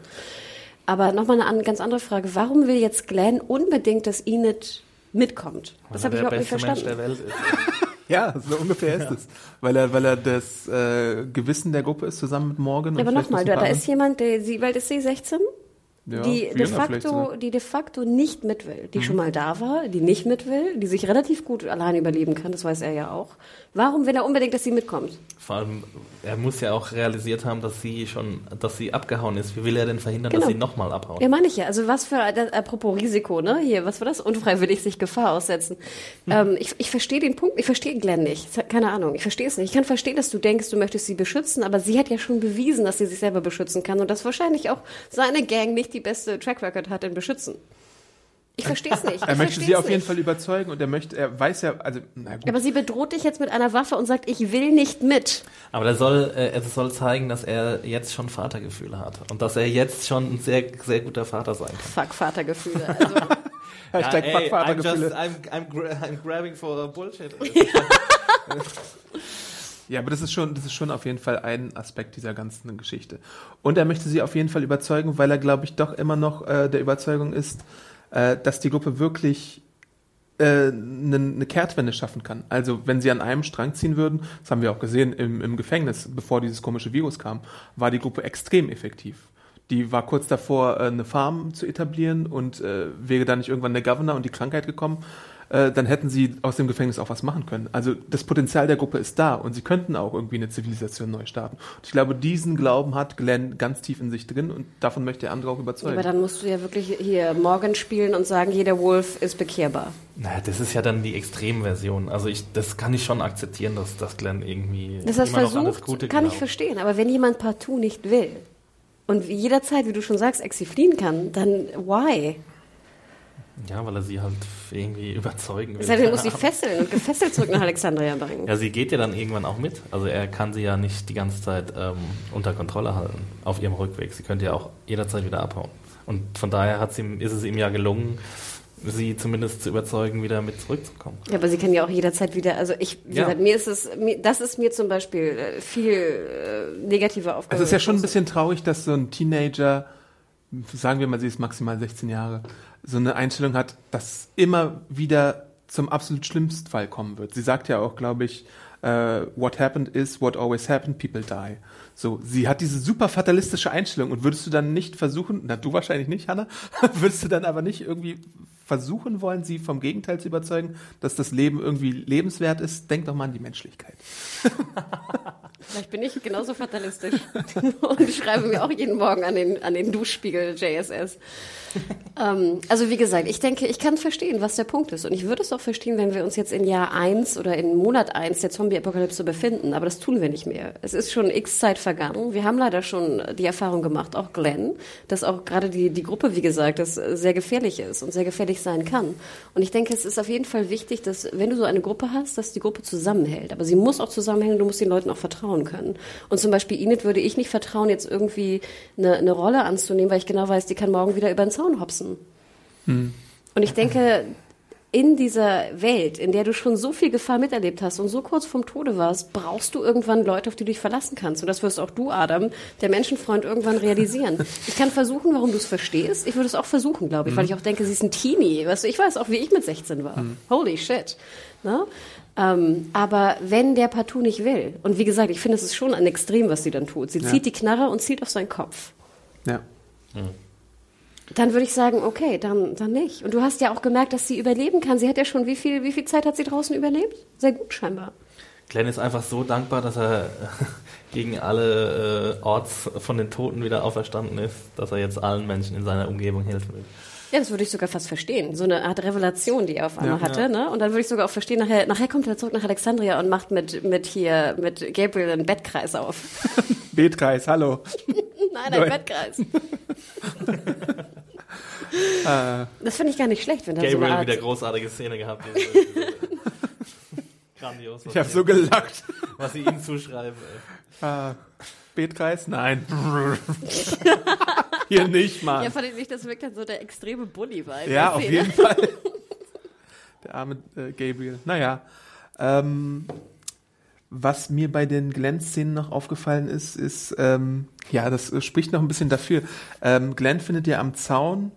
B: Aber nochmal eine an, ganz andere Frage. Warum will jetzt Glenn unbedingt, dass Enid mitkommt? Das habe ich überhaupt nicht
C: beste Mensch
B: verstanden.
C: der Welt ist.
A: Ja, so ungefähr ist es. Weil er, weil er das äh, Gewissen der Gruppe ist, zusammen mit Morgan.
B: Ja, aber nochmal, da, da ist jemand, der, sie, weil ist sie 16?
A: Ja,
B: die, de facto, die de facto nicht mit will,
A: Mhm.
B: die schon mal da war, die nicht mit will, die sich relativ gut allein überleben kann, das weiß er ja auch. Warum will er unbedingt, dass sie mitkommt?
C: Vor allem, er muss ja auch realisiert haben, dass sie schon, dass sie abgehauen ist. Wie will er denn verhindern,
B: Genau.
C: dass sie nochmal abhaut?
B: Ja, meine ich ja. Also was für, das, apropos Risiko, ne? Hier, was war das? Unfreiwillig sich Gefahr aussetzen.
A: Hm.
B: Ähm, ich, ich verstehe den Punkt, ich verstehe Glenn nicht. Keine Ahnung, ich verstehe es nicht. Ich kann verstehen, dass du denkst, du möchtest sie beschützen, aber sie hat ja schon bewiesen, dass sie sich selber beschützen kann und dass wahrscheinlich auch seine Gang nicht die beste Track Record hat in Beschützen. Ich verstehe es nicht. Ich
A: Er möchte sie auf
B: nicht.
A: jeden Fall überzeugen und er möchte, er weiß ja, also, na gut.
B: Aber sie bedroht dich jetzt mit einer Waffe und sagt, ich will nicht mit.
C: Aber er soll, äh, er soll zeigen, dass er jetzt schon Vatergefühle hat. Und dass er jetzt schon ein sehr, sehr guter Vater sein kann.
B: Fuck, Vatergefühle. Also,
A: Hashtag
C: Ja, ey, I'm,
A: Fuckvatergefühle.
C: just, I'm, I'm, gra I'm grabbing for bullshit.
A: Ja, aber das ist schon, das ist schon auf jeden Fall ein Aspekt dieser ganzen Geschichte. Und er möchte sie auf jeden Fall überzeugen, weil er, glaube ich, doch immer noch äh, der Überzeugung ist, äh, dass die Gruppe wirklich eine äh, ne Kehrtwende schaffen kann. Also wenn sie an einem Strang ziehen würden, das haben wir auch gesehen im, im Gefängnis, bevor dieses komische Virus kam, war die Gruppe extrem effektiv. Die war kurz davor, äh, eine Farm zu etablieren und äh, wäre da nicht irgendwann der Governor und die Krankheit gekommen, äh, dann hätten sie aus dem Gefängnis auch was machen können. Also das Potenzial der Gruppe ist da und sie könnten auch irgendwie eine Zivilisation neu starten. Und ich glaube, diesen Glauben hat Glenn ganz tief in sich drin und davon möchte er andere auch überzeugen.
B: aber dann musst du ja wirklich hier Morgan spielen und sagen, jeder Wolf ist bekehrbar.
C: Naja, das ist ja dann die Extremversion. Also ich, das kann ich schon akzeptieren, dass, dass Glenn irgendwie
B: Das heißt,
C: immer noch an das
B: versucht,
C: Gute
B: kann ich
C: glaubt.
B: verstehen. Aber wenn jemand partout nicht will und jederzeit, wie du schon sagst, exifliehen kann, dann why?
C: Ja, weil er sie halt irgendwie überzeugen will.
B: Das heißt, er muss sie fesseln und gefesselt zurück nach Alexandria bringen.
C: Ja, sie geht ja dann irgendwann auch mit. Also er kann sie ja nicht die ganze Zeit ähm, unter Kontrolle halten auf ihrem Rückweg. Sie könnte ja auch jederzeit wieder abhauen. Und von daher ihm, ist es ihm ja gelungen, sie zumindest zu überzeugen, wieder mit zurückzukommen.
B: Ja, aber sie kann ja auch jederzeit wieder, also ich, wie
C: Ja.
B: gesagt, mir ist es, mir, das ist mir zum Beispiel äh, viel äh, negativer aufgefallen.
A: Also es ist ja schon ein bisschen traurig, dass so ein Teenager, sagen wir mal, sie ist maximal 16 Jahre, so eine Einstellung hat, dass immer wieder zum absolut schlimmsten Fall kommen wird. Sie sagt ja auch, glaube ich, äh, what happened is what always happened, people die. So, sie hat diese super fatalistische Einstellung und würdest du dann nicht versuchen, na du wahrscheinlich nicht, Hanna, würdest du dann aber nicht irgendwie versuchen wollen, sie vom Gegenteil zu überzeugen, dass das Leben irgendwie lebenswert ist? Denk doch mal an die Menschlichkeit.
B: Vielleicht bin ich genauso fatalistisch und schreibe mir auch jeden Morgen an den, an den Duschspiegel JSS. ähm, also wie gesagt, ich denke, ich kann verstehen, was der Punkt ist. Und ich würde es auch verstehen, wenn wir uns jetzt in Jahr eins oder in Monat eins der Zombie-Apokalypse befinden. Aber das tun wir nicht mehr. Es ist schon x Zeit vergangen. Wir haben leider schon die Erfahrung gemacht, auch Glenn, dass auch gerade die, die Gruppe, wie gesagt, das sehr gefährlich ist und sehr gefährlich sein kann. Und ich denke, es ist auf jeden Fall wichtig, dass wenn du so eine Gruppe hast, dass die Gruppe zusammenhält. Aber sie muss auch zusammenhängen, du musst den Leuten auch vertrauen können. Und zum Beispiel Enid würde ich nicht vertrauen, jetzt irgendwie eine, eine Rolle anzunehmen, weil ich genau weiß, die kann morgen wieder über den Zaun hopsen. Und ich denke, in dieser Welt, in der du schon so viel Gefahr miterlebt hast und so kurz vorm Tode warst, brauchst du irgendwann Leute, auf die du dich verlassen kannst. Und das wirst auch du, Adam, der Menschenfreund, irgendwann realisieren. Ich kann versuchen, warum du es verstehst. Ich würde es auch versuchen, glaube ich, weil ich auch denke, sie ist ein Teenie. Weißt du, ich weiß auch, wie ich mit 16 war. Holy shit. Ne? Ähm, aber wenn der partout nicht will, und wie gesagt, ich finde, es ist schon ein Extrem, was sie dann tut. Sie
A: Ja.
B: zieht die Knarre und zielt auf seinen Kopf.
A: Ja.
B: Dann würde ich sagen, okay, dann, dann nicht. Und du hast ja auch gemerkt, dass sie überleben kann. Sie hat ja schon, wie viel, wie viel Zeit hat sie draußen überlebt? Sehr gut scheinbar.
C: Glenn ist einfach so dankbar, dass er gegen alle äh, Orts von den Toten wieder auferstanden ist, dass er jetzt allen Menschen in seiner Umgebung helfen will.
B: Ja, das würde ich sogar fast verstehen. So eine Art Revelation, die er auf einmal
A: Ja.
B: hatte, ne? Und dann würde ich sogar auch verstehen, nachher, nachher kommt er zurück nach Alexandria und macht mit, mit hier, mit Gabriel einen Bettkreis auf.
A: Betkreis, hallo.
B: Nein, ein
A: Nein.
B: Bettkreis.
A: Äh,
B: Das finde ich gar nicht schlecht, wenn da so
C: Gabriel
B: eine Art...
C: wieder großartige Szene gehabt. Diese, diese Grandios, was,
A: ich habe so gelacht.
C: was sie ihm zuschreiben. Ey.
A: Äh, Betkreis? Nein. Hier nicht, Mann.
B: Ja, fand ich nicht, das wirkt dann so der extreme Bully-Vibe.
A: Ja,
B: der
A: auf
B: Szene.
A: jeden Fall. Der arme äh, Gabriel. Naja. Ähm, was mir bei den Glenn-Szenen noch aufgefallen ist, ist, ähm, ja, das äh, spricht noch ein bisschen dafür. Ähm, Glenn findet ja am Zaun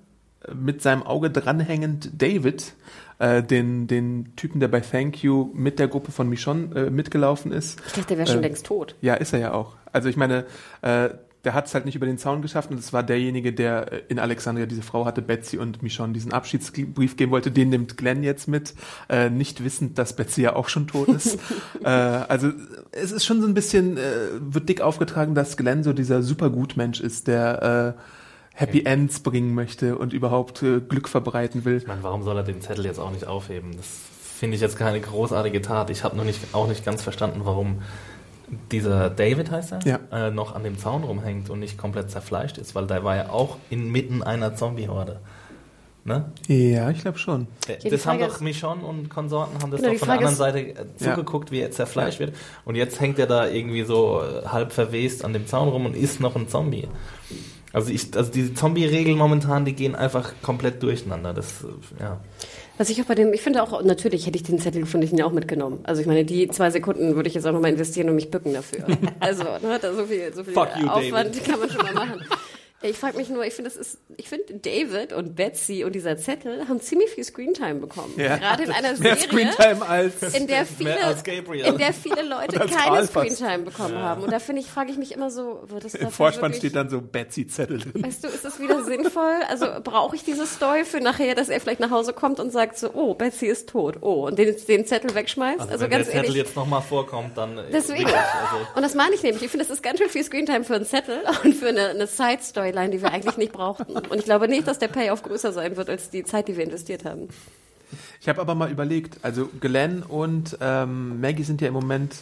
A: mit seinem Auge dranhängend David, äh, den, den Typen, der bei Thank You mit der Gruppe von Michonne äh, mitgelaufen ist.
B: Ich dachte, der wäre schon
A: Ähm,
B: längst tot.
A: Ja, ist er ja auch. Also ich meine, äh, der hat es halt nicht über den Zaun geschafft und es war derjenige, der äh, in Alexandria diese Frau hatte, Betsy und Michonne diesen Abschiedsbrief geben wollte. Den nimmt Glenn jetzt mit, äh, nicht wissend, dass Betsy ja auch schon tot ist. äh, also es ist schon so ein bisschen, äh, wird dick aufgetragen, dass Glenn so dieser Supergutmensch ist, der äh, Happy Ends bringen möchte und überhaupt äh, Glück verbreiten will.
C: Ich meine, warum soll er den Zettel jetzt auch nicht aufheben? Das finde ich jetzt keine großartige Tat. Ich habe noch nicht, auch nicht ganz verstanden, warum dieser David heißt er,
A: Ja.
C: äh, noch an dem Zaun rumhängt und nicht komplett zerfleischt ist, weil der war ja auch inmitten einer Zombie-Horde. Ne?
A: Ja, ich glaube schon.
C: Äh,
B: die
C: das haben doch Michonne und Konsorten haben das
B: Genau,
C: doch von der anderen
B: ist-
C: Seite äh,
A: Ja.
C: zugeguckt, wie er zerfleischt wird. Und jetzt hängt er da irgendwie so äh, halb verwest an dem Zaun rum und ist noch ein Zombie. Also ich, also diese Zombie-Regeln momentan, die gehen einfach komplett durcheinander. Das, ja.
B: Was ich auch bei dem, ich finde auch, natürlich hätte ich den Zettel gefunden, ich ihn auch mitgenommen. Also ich meine, die zwei Sekunden würde ich jetzt auch nochmal investieren und mich bücken dafür. Also, ne, da so viel, so viel
C: you,
B: Aufwand
C: David.
B: kann man schon mal machen. Ich frage mich nur, ich finde, das ist, ich finde, David und Betsy und dieser Zettel haben ziemlich viel Screentime bekommen.
A: Ja.
B: Gerade in einer
A: Mehr
B: Serie, in der viele, in der viele Leute keine. Screentime bekommen haben. Und da finde ich, frage ich mich immer so, wird das
A: im Vorspann steht dann so Betsy-Zettel drin.
B: Weißt du, ist das wieder sinnvoll? Also brauche ich diese Story für nachher, dass er vielleicht nach Hause kommt und sagt so, oh, Betsy ist tot, oh, und den, den Zettel wegschmeißt?
C: Also,
B: Also,
C: wenn
B: ganz
C: der Zettel
B: ehrlich.
C: jetzt nochmal vorkommt, dann äh,
B: Deswegen.
C: also,
B: Und das meine ich nämlich. Ich finde, das ist ganz schön viel Screentime für einen Zettel und für eine, eine Side-Storyline, die wir eigentlich nicht brauchten. Und ich glaube nicht, dass der Payoff größer sein wird als die Zeit, die wir investiert haben.
A: Ich habe aber mal überlegt, also Glenn und ähm, Maggie sind ja im Moment,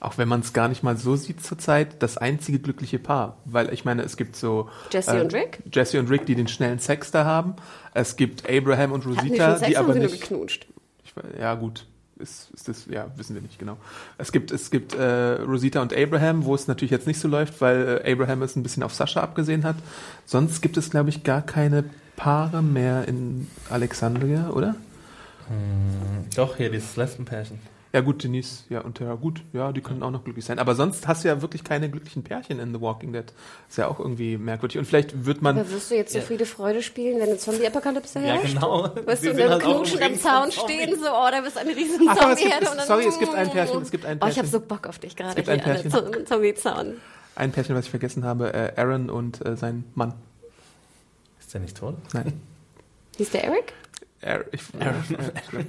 A: auch wenn man es gar nicht mal so sieht zurzeit, das einzige glückliche Paar. Weil ich meine, es gibt so
B: Jesse und Rick?
A: Jesse und Rick, die den schnellen Sex da haben. Es gibt Abraham und
B: Hatten die
A: Rosita,
B: schon Sex
A: die
B: oder haben
A: aber
B: sie nur
A: nicht.
B: geknutscht?
A: Ich, ja gut, ist, ist das, ja, wissen wir nicht genau. Es gibt, es gibt äh, Rosita und Abraham, wo es natürlich jetzt nicht so läuft, weil äh, Abraham es ein bisschen auf Sascha abgesehen hat. Sonst gibt es, glaube ich, gar keine Paare mehr in Alexandria, oder?
C: doch, hier dieses Lesbenpärchen.
A: Ja gut, Denise, ja und Tara, gut, ja, die können auch noch glücklich sein. Aber sonst hast du ja wirklich keine glücklichen Pärchen in The Walking Dead. Ist ja auch irgendwie merkwürdig. Und vielleicht wird man,
B: Aber wirst du jetzt so
C: Ja.
B: Friede, Freude spielen, wenn eine Zombie-Apokalypse
C: Ja,
B: herrscht?
C: genau.
B: Wirst
C: Wir
B: du da
C: halt
B: knutschen am Zaun stehen, so, oh, da bist eine riesen
A: Ach, es gibt-
B: dann-
A: sorry, es gibt ein Pärchen, es gibt ein
B: Oh, ich habe
A: Pärchen.
B: so Bock auf dich gerade
A: gibt
B: hier
A: ein Pärchen.
B: Zo- Zombie-Zaun.
A: ein Pärchen, was ich vergessen habe, äh, Aaron und äh, sein Mann.
C: Ist der nicht tot?
A: Nein.
B: Hieß der Eric?
A: Aaron, ich, Aaron,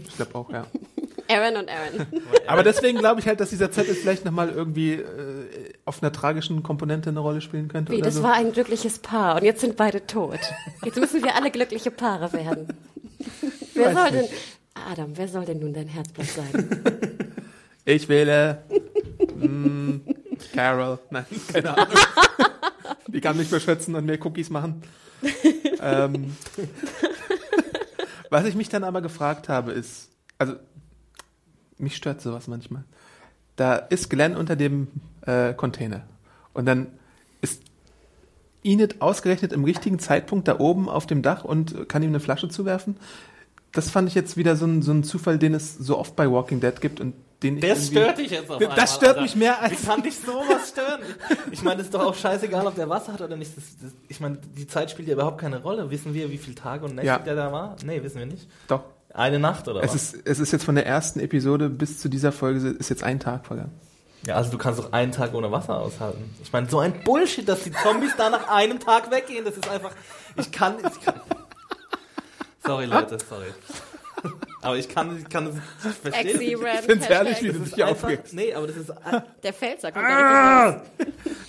A: ich glaube glaub auch, ja.
B: Aaron und Aaron.
A: Aber deswegen glaube ich halt, dass dieser Zettel vielleicht nochmal irgendwie äh, auf einer tragischen Komponente eine Rolle spielen könnte.
B: Wie, das
A: so.
B: war ein glückliches Paar und jetzt sind beide tot. Jetzt müssen wir alle glückliche Paare werden. Wer
A: weiß
B: soll denn,
A: nicht.
B: Adam, wer soll denn nun dein Herzblatt sein?
A: Ich wähle mm, Carol. Nein, keine Ahnung. Die kann mich beschützen und mir Cookies machen. ähm, was ich mich dann aber gefragt habe, ist, also mich stört sowas manchmal. Da ist Glenn unter dem äh, Container und dann ist Enid ausgerechnet im richtigen Zeitpunkt da oben auf dem Dach und kann ihm eine Flasche zuwerfen. Das fand ich jetzt wieder so ein, so ein Zufall, den es so oft bei Walking Dead gibt und den ich
C: Das
A: irgendwie-
C: stört dich jetzt auf
A: Das
C: einmal,
A: stört
C: Alter.
A: mich mehr als-
C: Wie kann dich sowas stören? Ich meine, es ist doch auch scheißegal, ob der Wasser hat oder nicht. Das, das, ich meine, die Zeit spielt ja überhaupt keine Rolle. Wissen wir, wie viele Tage und Nächte
A: Ja.
C: der da war? Nee, wissen wir nicht.
A: Doch.
C: Eine Nacht oder
A: Es
C: was?
A: ist, es ist jetzt von der ersten Episode bis zu dieser Folge ist jetzt ein Tag vergangen.
C: Ja, also du kannst doch einen Tag ohne Wasser aushalten. Ich meine, so ein Bullshit, dass die Zombies da nach einem Tag weggehen. Das ist einfach. Ich kann. Ich kann. Sorry, Leute, sorry. Aber ich kann, kann es ich verstehe
B: Exi
C: es.
B: Ram
A: Ich find's herrlich,
B: Hashtag.
A: wie du
C: Das
A: dich hier aufregst.
C: nee, aber das ist
B: Der Pfälzer kommt gar nicht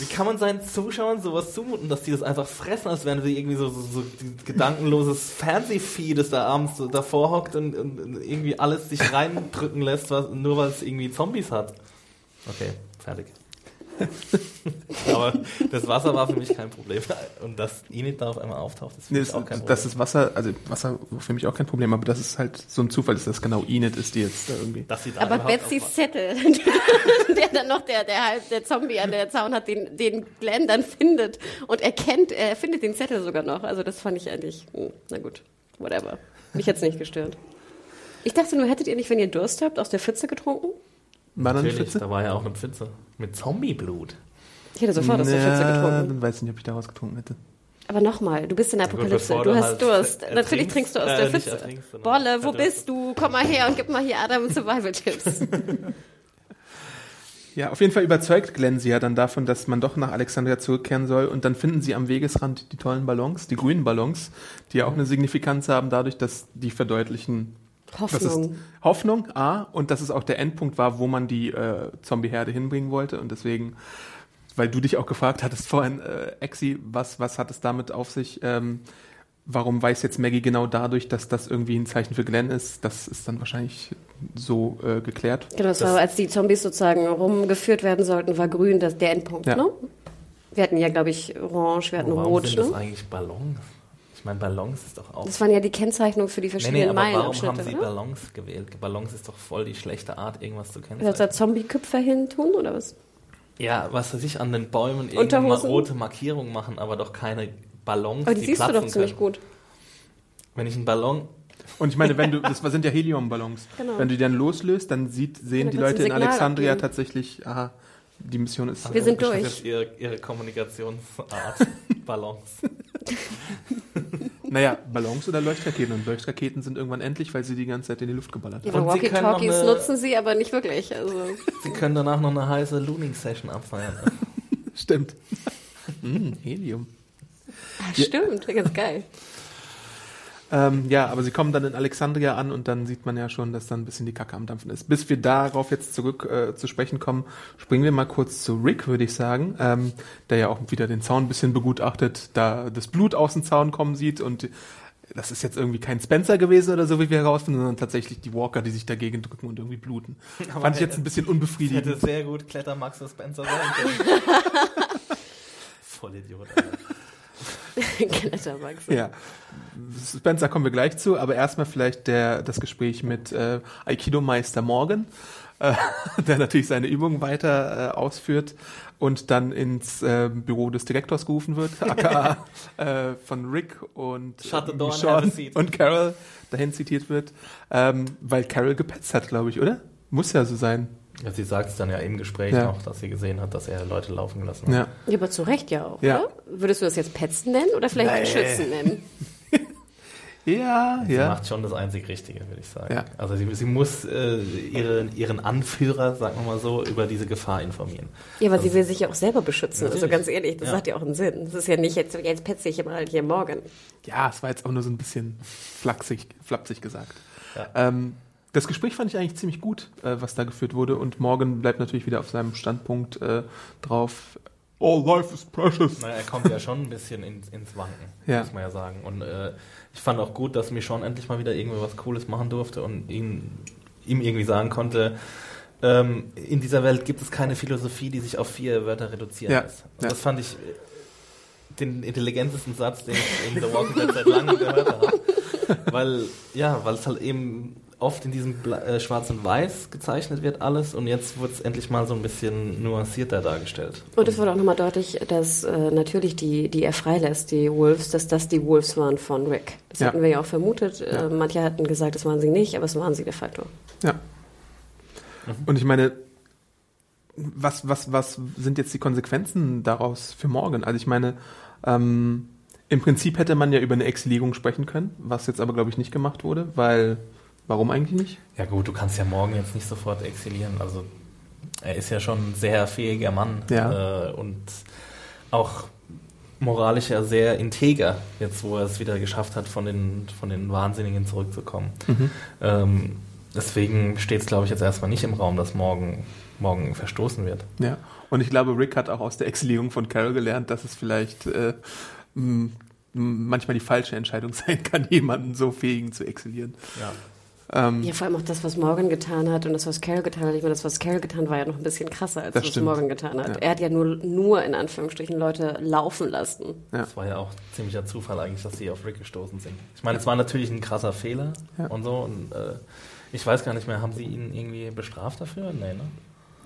C: Wie kann man seinen Zuschauern sowas zumuten, dass die das einfach fressen, als wären sie irgendwie so, so, so gedankenloses Fernsehvieh, das da abends so davor hockt und, und irgendwie alles sich reindrücken lässt, was, nur weil es irgendwie Zombies hat. Okay, fertig. Aber das Wasser war für mich kein Problem. Und dass Init da auf einmal auftaucht, ist für
A: Nee,
C: mich auch kein Problem.
A: das ist Wasser, also Wasser war für mich auch kein Problem, aber das ist halt so ein Zufall, dass das genau Enid ist, die jetzt da irgendwie.
C: dass sie da
B: Aber Betsys Zettel, der dann noch der, der halb der Zombie an der Zaun hat, den, den Glenn dann findet und erkennt, er findet den Zettel sogar noch. Also das fand ich eigentlich, hm, na gut, whatever. Mich hat's nicht gestört. Ich dachte nur, hättet ihr nicht, wenn ihr Durst habt, aus der Pfütze getrunken?
A: War da eine
C: Natürlich,
A: Pfütze?
C: da war ja auch eine Pfütze. Mit Zombieblut.
B: Ich hätte sofort aus der Pfütze getrunken.
A: Dann weiß ich nicht, ob ich daraus getrunken hätte.
B: Aber nochmal, du bist in der Apokalypse, du
C: du
B: hast
C: halt
B: Durst. Natürlich trinkst du aus
C: äh,
B: der
C: nicht
B: Pfütze.
C: sondern
B: Bolle, wo bist du? Komm mal her und gib mal hier Adam Survival-Tipps.
A: Ja, auf jeden Fall überzeugt Glenn sie ja dann davon, dass man doch nach Alexandria zurückkehren soll und dann finden sie am Wegesrand die tollen Ballons, die grünen Ballons, die ja auch eine Signifikanz haben dadurch, dass die verdeutlichen
B: Hoffnung.
A: Hoffnung, A, und dass es auch der Endpunkt war, wo man die äh, Zombie-Herde hinbringen wollte. Und deswegen, weil du dich auch gefragt hattest vorhin, äh, Exi, was, was hat es damit auf sich? Ähm, warum weiß jetzt Maggie genau dadurch, dass das irgendwie ein Zeichen für Glenn ist? Das ist dann wahrscheinlich so äh, geklärt.
B: Genau, das war, als die Zombies sozusagen rumgeführt werden sollten, war grün das, der Endpunkt,
A: Ja.
B: ne? Wir hatten ja, glaube ich, orange, wir hatten
C: Warum
B: rot,
C: sind das
B: ne?
C: eigentlich Ballons? Ich meine, Ballons ist doch auch...
B: Das waren ja die Kennzeichnung für die
C: Nee,
B: verschiedenen
C: nee, aber warum haben
B: Meilenabschnitte,
C: sie
B: oder?
C: Ballons gewählt? Ballons ist doch voll die schlechte Art, irgendwas zu
B: Soll da
C: kennzeichnen.
B: Zombie-Köpfe hin tun, oder was?
C: Ja, was weiß ich, an den Bäumen irgendeine rote Markierung machen, aber doch keine Ballons,
B: Aber die, siehst du doch ziemlich
C: können.
B: gut.
C: Wenn ich einen Ballon...
A: Und ich meine, wenn du, das sind ja Heliumballons.
B: Genau.
A: Wenn du die dann loslöst, dann sieht, sehen
B: Ja,
A: die
B: dann kannst
A: Leute
B: du
A: in Alexandria
B: abgeben.
A: tatsächlich, aha, die Mission ist.
B: Wir sind
C: Das
B: durch.
C: ist ihre, ihre Kommunikationsart. Ballons.
A: Naja, Ballons oder Leuchtraketen. Und Leuchtraketen sind irgendwann endlich, weil sie die ganze Zeit in die Luft geballert haben.
C: Noch
B: Walkie-Talkies nutzen sie, aber nicht wirklich. Also,
C: Sie können danach noch eine heiße Looning-Session abfeiern.
A: Stimmt. mm, Helium.
B: ah, stimmt, ganz geil.
A: Ähm, ja, aber sie kommen dann in Alexandria an und dann sieht man ja schon, dass dann ein bisschen die Kacke am Dampfen ist. Bis wir darauf jetzt zurück äh, zu sprechen kommen, springen wir mal kurz zu Rick, würde ich sagen, ähm, der ja auch wieder den Zaun ein bisschen begutachtet, da das Blut aus dem Zaun kommen sieht und das ist jetzt irgendwie kein Spencer gewesen oder so, wie wir herausfinden, sondern tatsächlich die Walker, die sich dagegen drücken und irgendwie bluten.
C: Aber
A: Fand ich jetzt ein bisschen
C: hätte
A: unbefriedigend.
C: sehr gut Kletter Max und Spencer sein können. Vollidiot, Alter.
B: Kletterwachs.
A: Ja. Spencer kommen wir gleich zu, aber erstmal vielleicht der, das Gespräch mit äh, Aikido-Meister Morgan, äh, der natürlich seine Übungen weiter äh, ausführt und dann ins äh, Büro des Direktors gerufen wird, aka äh, von Rick und Sean und Carol dahin zitiert wird, ähm, weil Carol gepetzt hat, glaube ich, oder? Muss ja so sein.
C: Sie sagt es dann ja im Gespräch
A: Ja.
C: noch, dass sie gesehen hat, dass er Leute laufen gelassen hat.
A: Ja.
B: Ja, aber zu Recht ja auch,
A: Ja.
B: oder? Würdest du das jetzt Petzen nennen oder vielleicht
A: Nee.
B: Schützen nennen?
A: Ja,
C: Sie
A: ja.
C: macht schon das einzig Richtige, würde ich sagen.
A: Ja.
C: Also sie, sie muss äh, ihre, ihren Anführer, sagen wir mal so, über diese Gefahr informieren.
B: Ja, aber sie will sich ja auch selber beschützen. Also
C: Natürlich.
B: ganz ehrlich, das
C: Ja.
B: hat ja auch einen Sinn. Das ist ja nicht jetzt, jetzt petze ich mal hier morgen.
A: Ja, es war jetzt auch nur so ein bisschen flapsig, flapsig gesagt.
C: Ja.
A: Ähm, das Gespräch fand ich eigentlich ziemlich gut, äh, was da geführt wurde. Und Morgan bleibt natürlich wieder auf seinem Standpunkt äh, drauf. All life is precious.
C: Naja, er kommt ja schon ein bisschen ins, ins Wanken,
A: Ja.
C: muss man ja sagen. Und äh, ich fand auch gut, dass Michonne endlich mal wieder irgendwie was Cooles machen durfte und ihn, ihm irgendwie sagen konnte, ähm, in dieser Welt gibt es keine Philosophie, die sich auf vier Wörter reduzieren
A: Ja.
C: lässt. Und
A: Ja.
C: das fand ich äh, den intelligentesten Satz, den ich in The Walking Dead seit langem gehört habe. Weil, ja, weil es halt eben oft in diesem Bla äh, Schwarz und Weiß gezeichnet wird alles und jetzt wird es endlich mal so ein bisschen nuancierter dargestellt.
B: Und es wurde auch nochmal deutlich, dass äh, natürlich die, die er freilässt, die Wolves, dass das die Wolves waren von Rick. Das
A: Ja.
B: hatten wir ja auch vermutet. Äh, manche hatten gesagt, das waren sie nicht, aber es waren sie de facto.
A: Ja. Und ich meine, was, was, was sind jetzt die Konsequenzen daraus für morgen? Also ich meine, ähm, im Prinzip hätte man ja über eine Exilierung sprechen können, was jetzt aber, glaube ich, nicht gemacht wurde, weil, warum eigentlich nicht?
C: Ja gut, du kannst ja morgen jetzt nicht sofort exilieren. Also er ist ja schon ein sehr fähiger Mann
A: Ja.
C: äh, und auch moralisch ja sehr integer, jetzt wo er es wieder geschafft hat, von den, von den Wahnsinnigen zurückzukommen.
A: Mhm.
C: Ähm, deswegen steht es, glaube ich, jetzt erstmal nicht im Raum, dass morgen, morgen verstoßen wird.
A: Ja. Und ich glaube, Rick hat auch aus der Exilierung von Carol gelernt, dass es vielleicht äh, manchmal die falsche Entscheidung sein kann, jemanden so fähigen zu exilieren.
C: Ja.
A: Ähm,
B: Ja, vor allem auch das, was Morgan getan hat und das, was Carol getan hat. Ich meine, das, was Carol getan hat, war ja noch ein bisschen krasser, als
A: Das
B: was
A: stimmt.
B: Morgan getan hat.
A: Ja.
B: Er hat ja nur, nur in Anführungsstrichen Leute laufen lassen.
A: Ja.
C: Das war ja auch ziemlicher Zufall eigentlich, dass die auf Rick gestoßen sind. Ich meine, es war natürlich ein krasser Fehler
A: Ja.
C: und so. Und, äh, ich weiß gar nicht mehr, haben sie ihn irgendwie bestraft dafür? Nee, ne?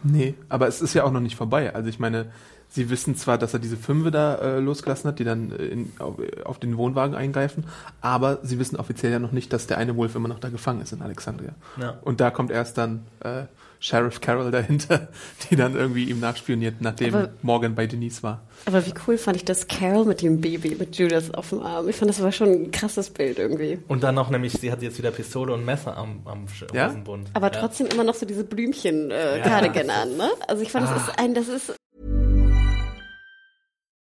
A: Nee, aber es ist ja auch noch nicht vorbei. Also ich meine, sie wissen zwar, dass er diese Fünfe da äh, losgelassen hat, die dann äh, in, auf, auf den Wohnwagen eingreifen, aber sie wissen offiziell ja noch nicht, dass der eine Wolf immer noch da gefangen ist in Alexandria.
C: Ja.
A: Und da kommt erst dann äh, Sheriff Carroll dahinter, die dann irgendwie ihm nachspioniert, nachdem
B: Aber-
A: Morgan bei Denise war.
B: Aber wie cool fand ich das Carol mit dem Baby, mit Judas auf dem Arm. Ich fand, das war schon ein krasses Bild irgendwie.
C: Und dann noch nämlich, sie hat jetzt wieder Pistole und Messer am, am
A: Ja?
B: Aber
C: Hosenbund. ja.
B: trotzdem immer noch so diese Blümchen äh,
C: Ja.
B: Cardigan an, ne? Also ich fand, das ist ein, das ist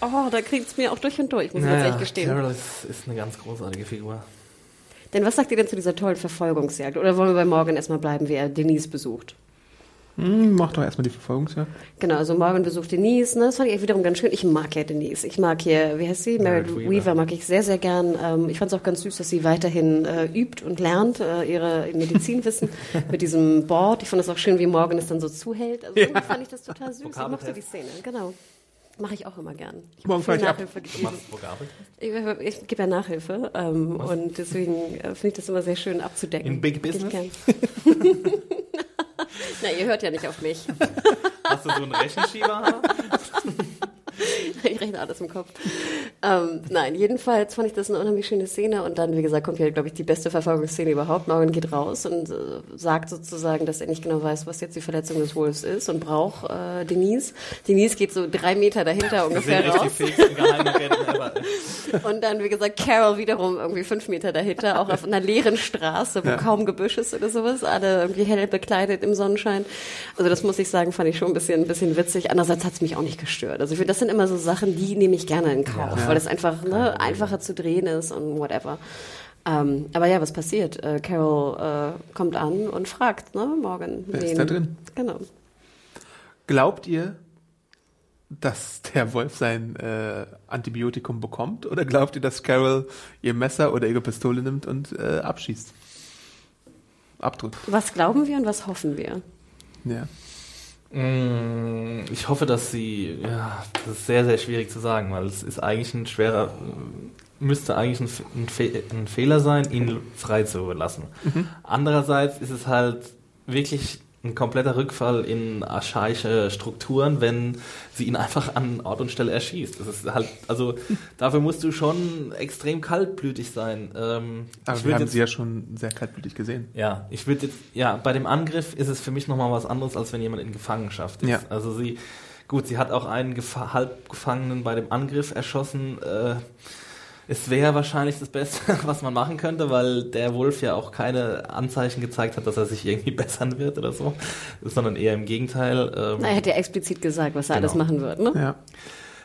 B: Oh, da kriegt's mir auch durch und durch, muss ich ganz
C: Ja,
B: ehrlich gestehen.
C: Carol ist, ist eine ganz großartige Figur.
B: Denn was sagt ihr denn zu dieser tollen Verfolgungsjagd? Oder wollen wir bei Morgan erstmal bleiben, wie er Denise besucht?
A: Hm, mach doch erstmal die Verfolgungsjagd.
B: Genau, also Morgan besucht Denise, ne? Das fand ich wiederum ganz schön. Ich mag ja Denise. Ich mag hier, wie heißt sie? Meredith Weaver.
C: Weaver.
B: mag ich sehr, sehr gern. Ähm, ich fand es auch ganz süß, dass sie weiterhin äh, übt und lernt, äh, ihre Medizinwissen mit diesem Board. Ich fand es auch schön, wie Morgan es dann so zuhält. Also irgendwie fand ich das total süß. Ich mochte die Szene, genau. Mache ich auch immer gern. Ich
A: Morgen
B: viel
A: fahr ich ab.
B: Ich, ich gebe ja Nachhilfe ähm, und deswegen äh, finde ich das immer sehr schön abzudecken.
C: In Big Business?
B: Na, ihr hört ja nicht auf mich.
C: Hast du so einen Rechenschieber?
B: ich rechne alles im Kopf. Ähm, nein, jedenfalls fand ich das eine unheimlich schöne Szene und dann, wie gesagt, kommt hier, glaube ich, die beste Verfolgungsszene überhaupt. Morgan geht raus und äh, sagt sozusagen, dass er nicht genau weiß, was jetzt die Verletzung des Wolfs ist und braucht äh, Denise. Denise geht so drei Meter dahinter ungefähr raus.
C: die.
B: Und dann, wie gesagt, Carol wiederum irgendwie fünf Meter dahinter, auch auf einer leeren Straße, wo
A: Ja.
B: kaum Gebüsch ist oder sowas, alle irgendwie hell bekleidet im Sonnenschein. Also das muss ich sagen, fand ich schon ein bisschen, ein bisschen witzig. Andererseits hat es mich auch nicht gestört. Also ich finde, das sind immer so Sachen, die nehme ich gerne in Kauf, weil es einfach ne, einfacher zu drehen ist und whatever. Ähm, aber ja, was passiert? Äh, Carol äh, kommt an und fragt, ne, Morgan.
A: Wer ist
B: wen-
A: da drin?
B: Genau.
A: Glaubt ihr, dass der Wolf sein äh, Antibiotikum bekommt? Oder glaubt ihr, dass Carol ihr Messer oder ihre Pistole nimmt und äh, abschießt? Abdrückt.
B: Was glauben wir und was hoffen wir?
A: Ja.
C: Mm, Ich hoffe, dass sie, ja, das ist sehr, sehr schwierig zu sagen, weil es ist eigentlich ein schwerer, müsste eigentlich ein, ein, Fe ein Fehler sein, ihn freizulassen. Andererseits ist es halt wirklich ein kompletter Rückfall in archaische Strukturen, wenn sie ihn einfach an Ort und Stelle erschießt. Das ist halt, also dafür musst du schon extrem kaltblütig sein. Ähm,
A: Aber
C: ich
A: wir haben
C: jetzt-
A: sie ja schon sehr kaltblütig gesehen.
C: ja, ich würde jetzt, ja, bei dem Angriff ist es für mich nochmal was anderes, als wenn jemand in Gefangenschaft ist.
A: Ja.
C: Also sie, gut, sie hat auch einen Gefa Halbgefangenen bei dem Angriff erschossen. Äh, es wäre wahrscheinlich das Beste, was man machen könnte, weil der Wolf ja auch keine Anzeichen gezeigt hat, dass er sich irgendwie bessern wird oder so, sondern eher im Gegenteil. Ähm,
B: Na, er hat ja explizit gesagt, was er
C: Genau.
B: alles machen wird, ne?
A: Ja.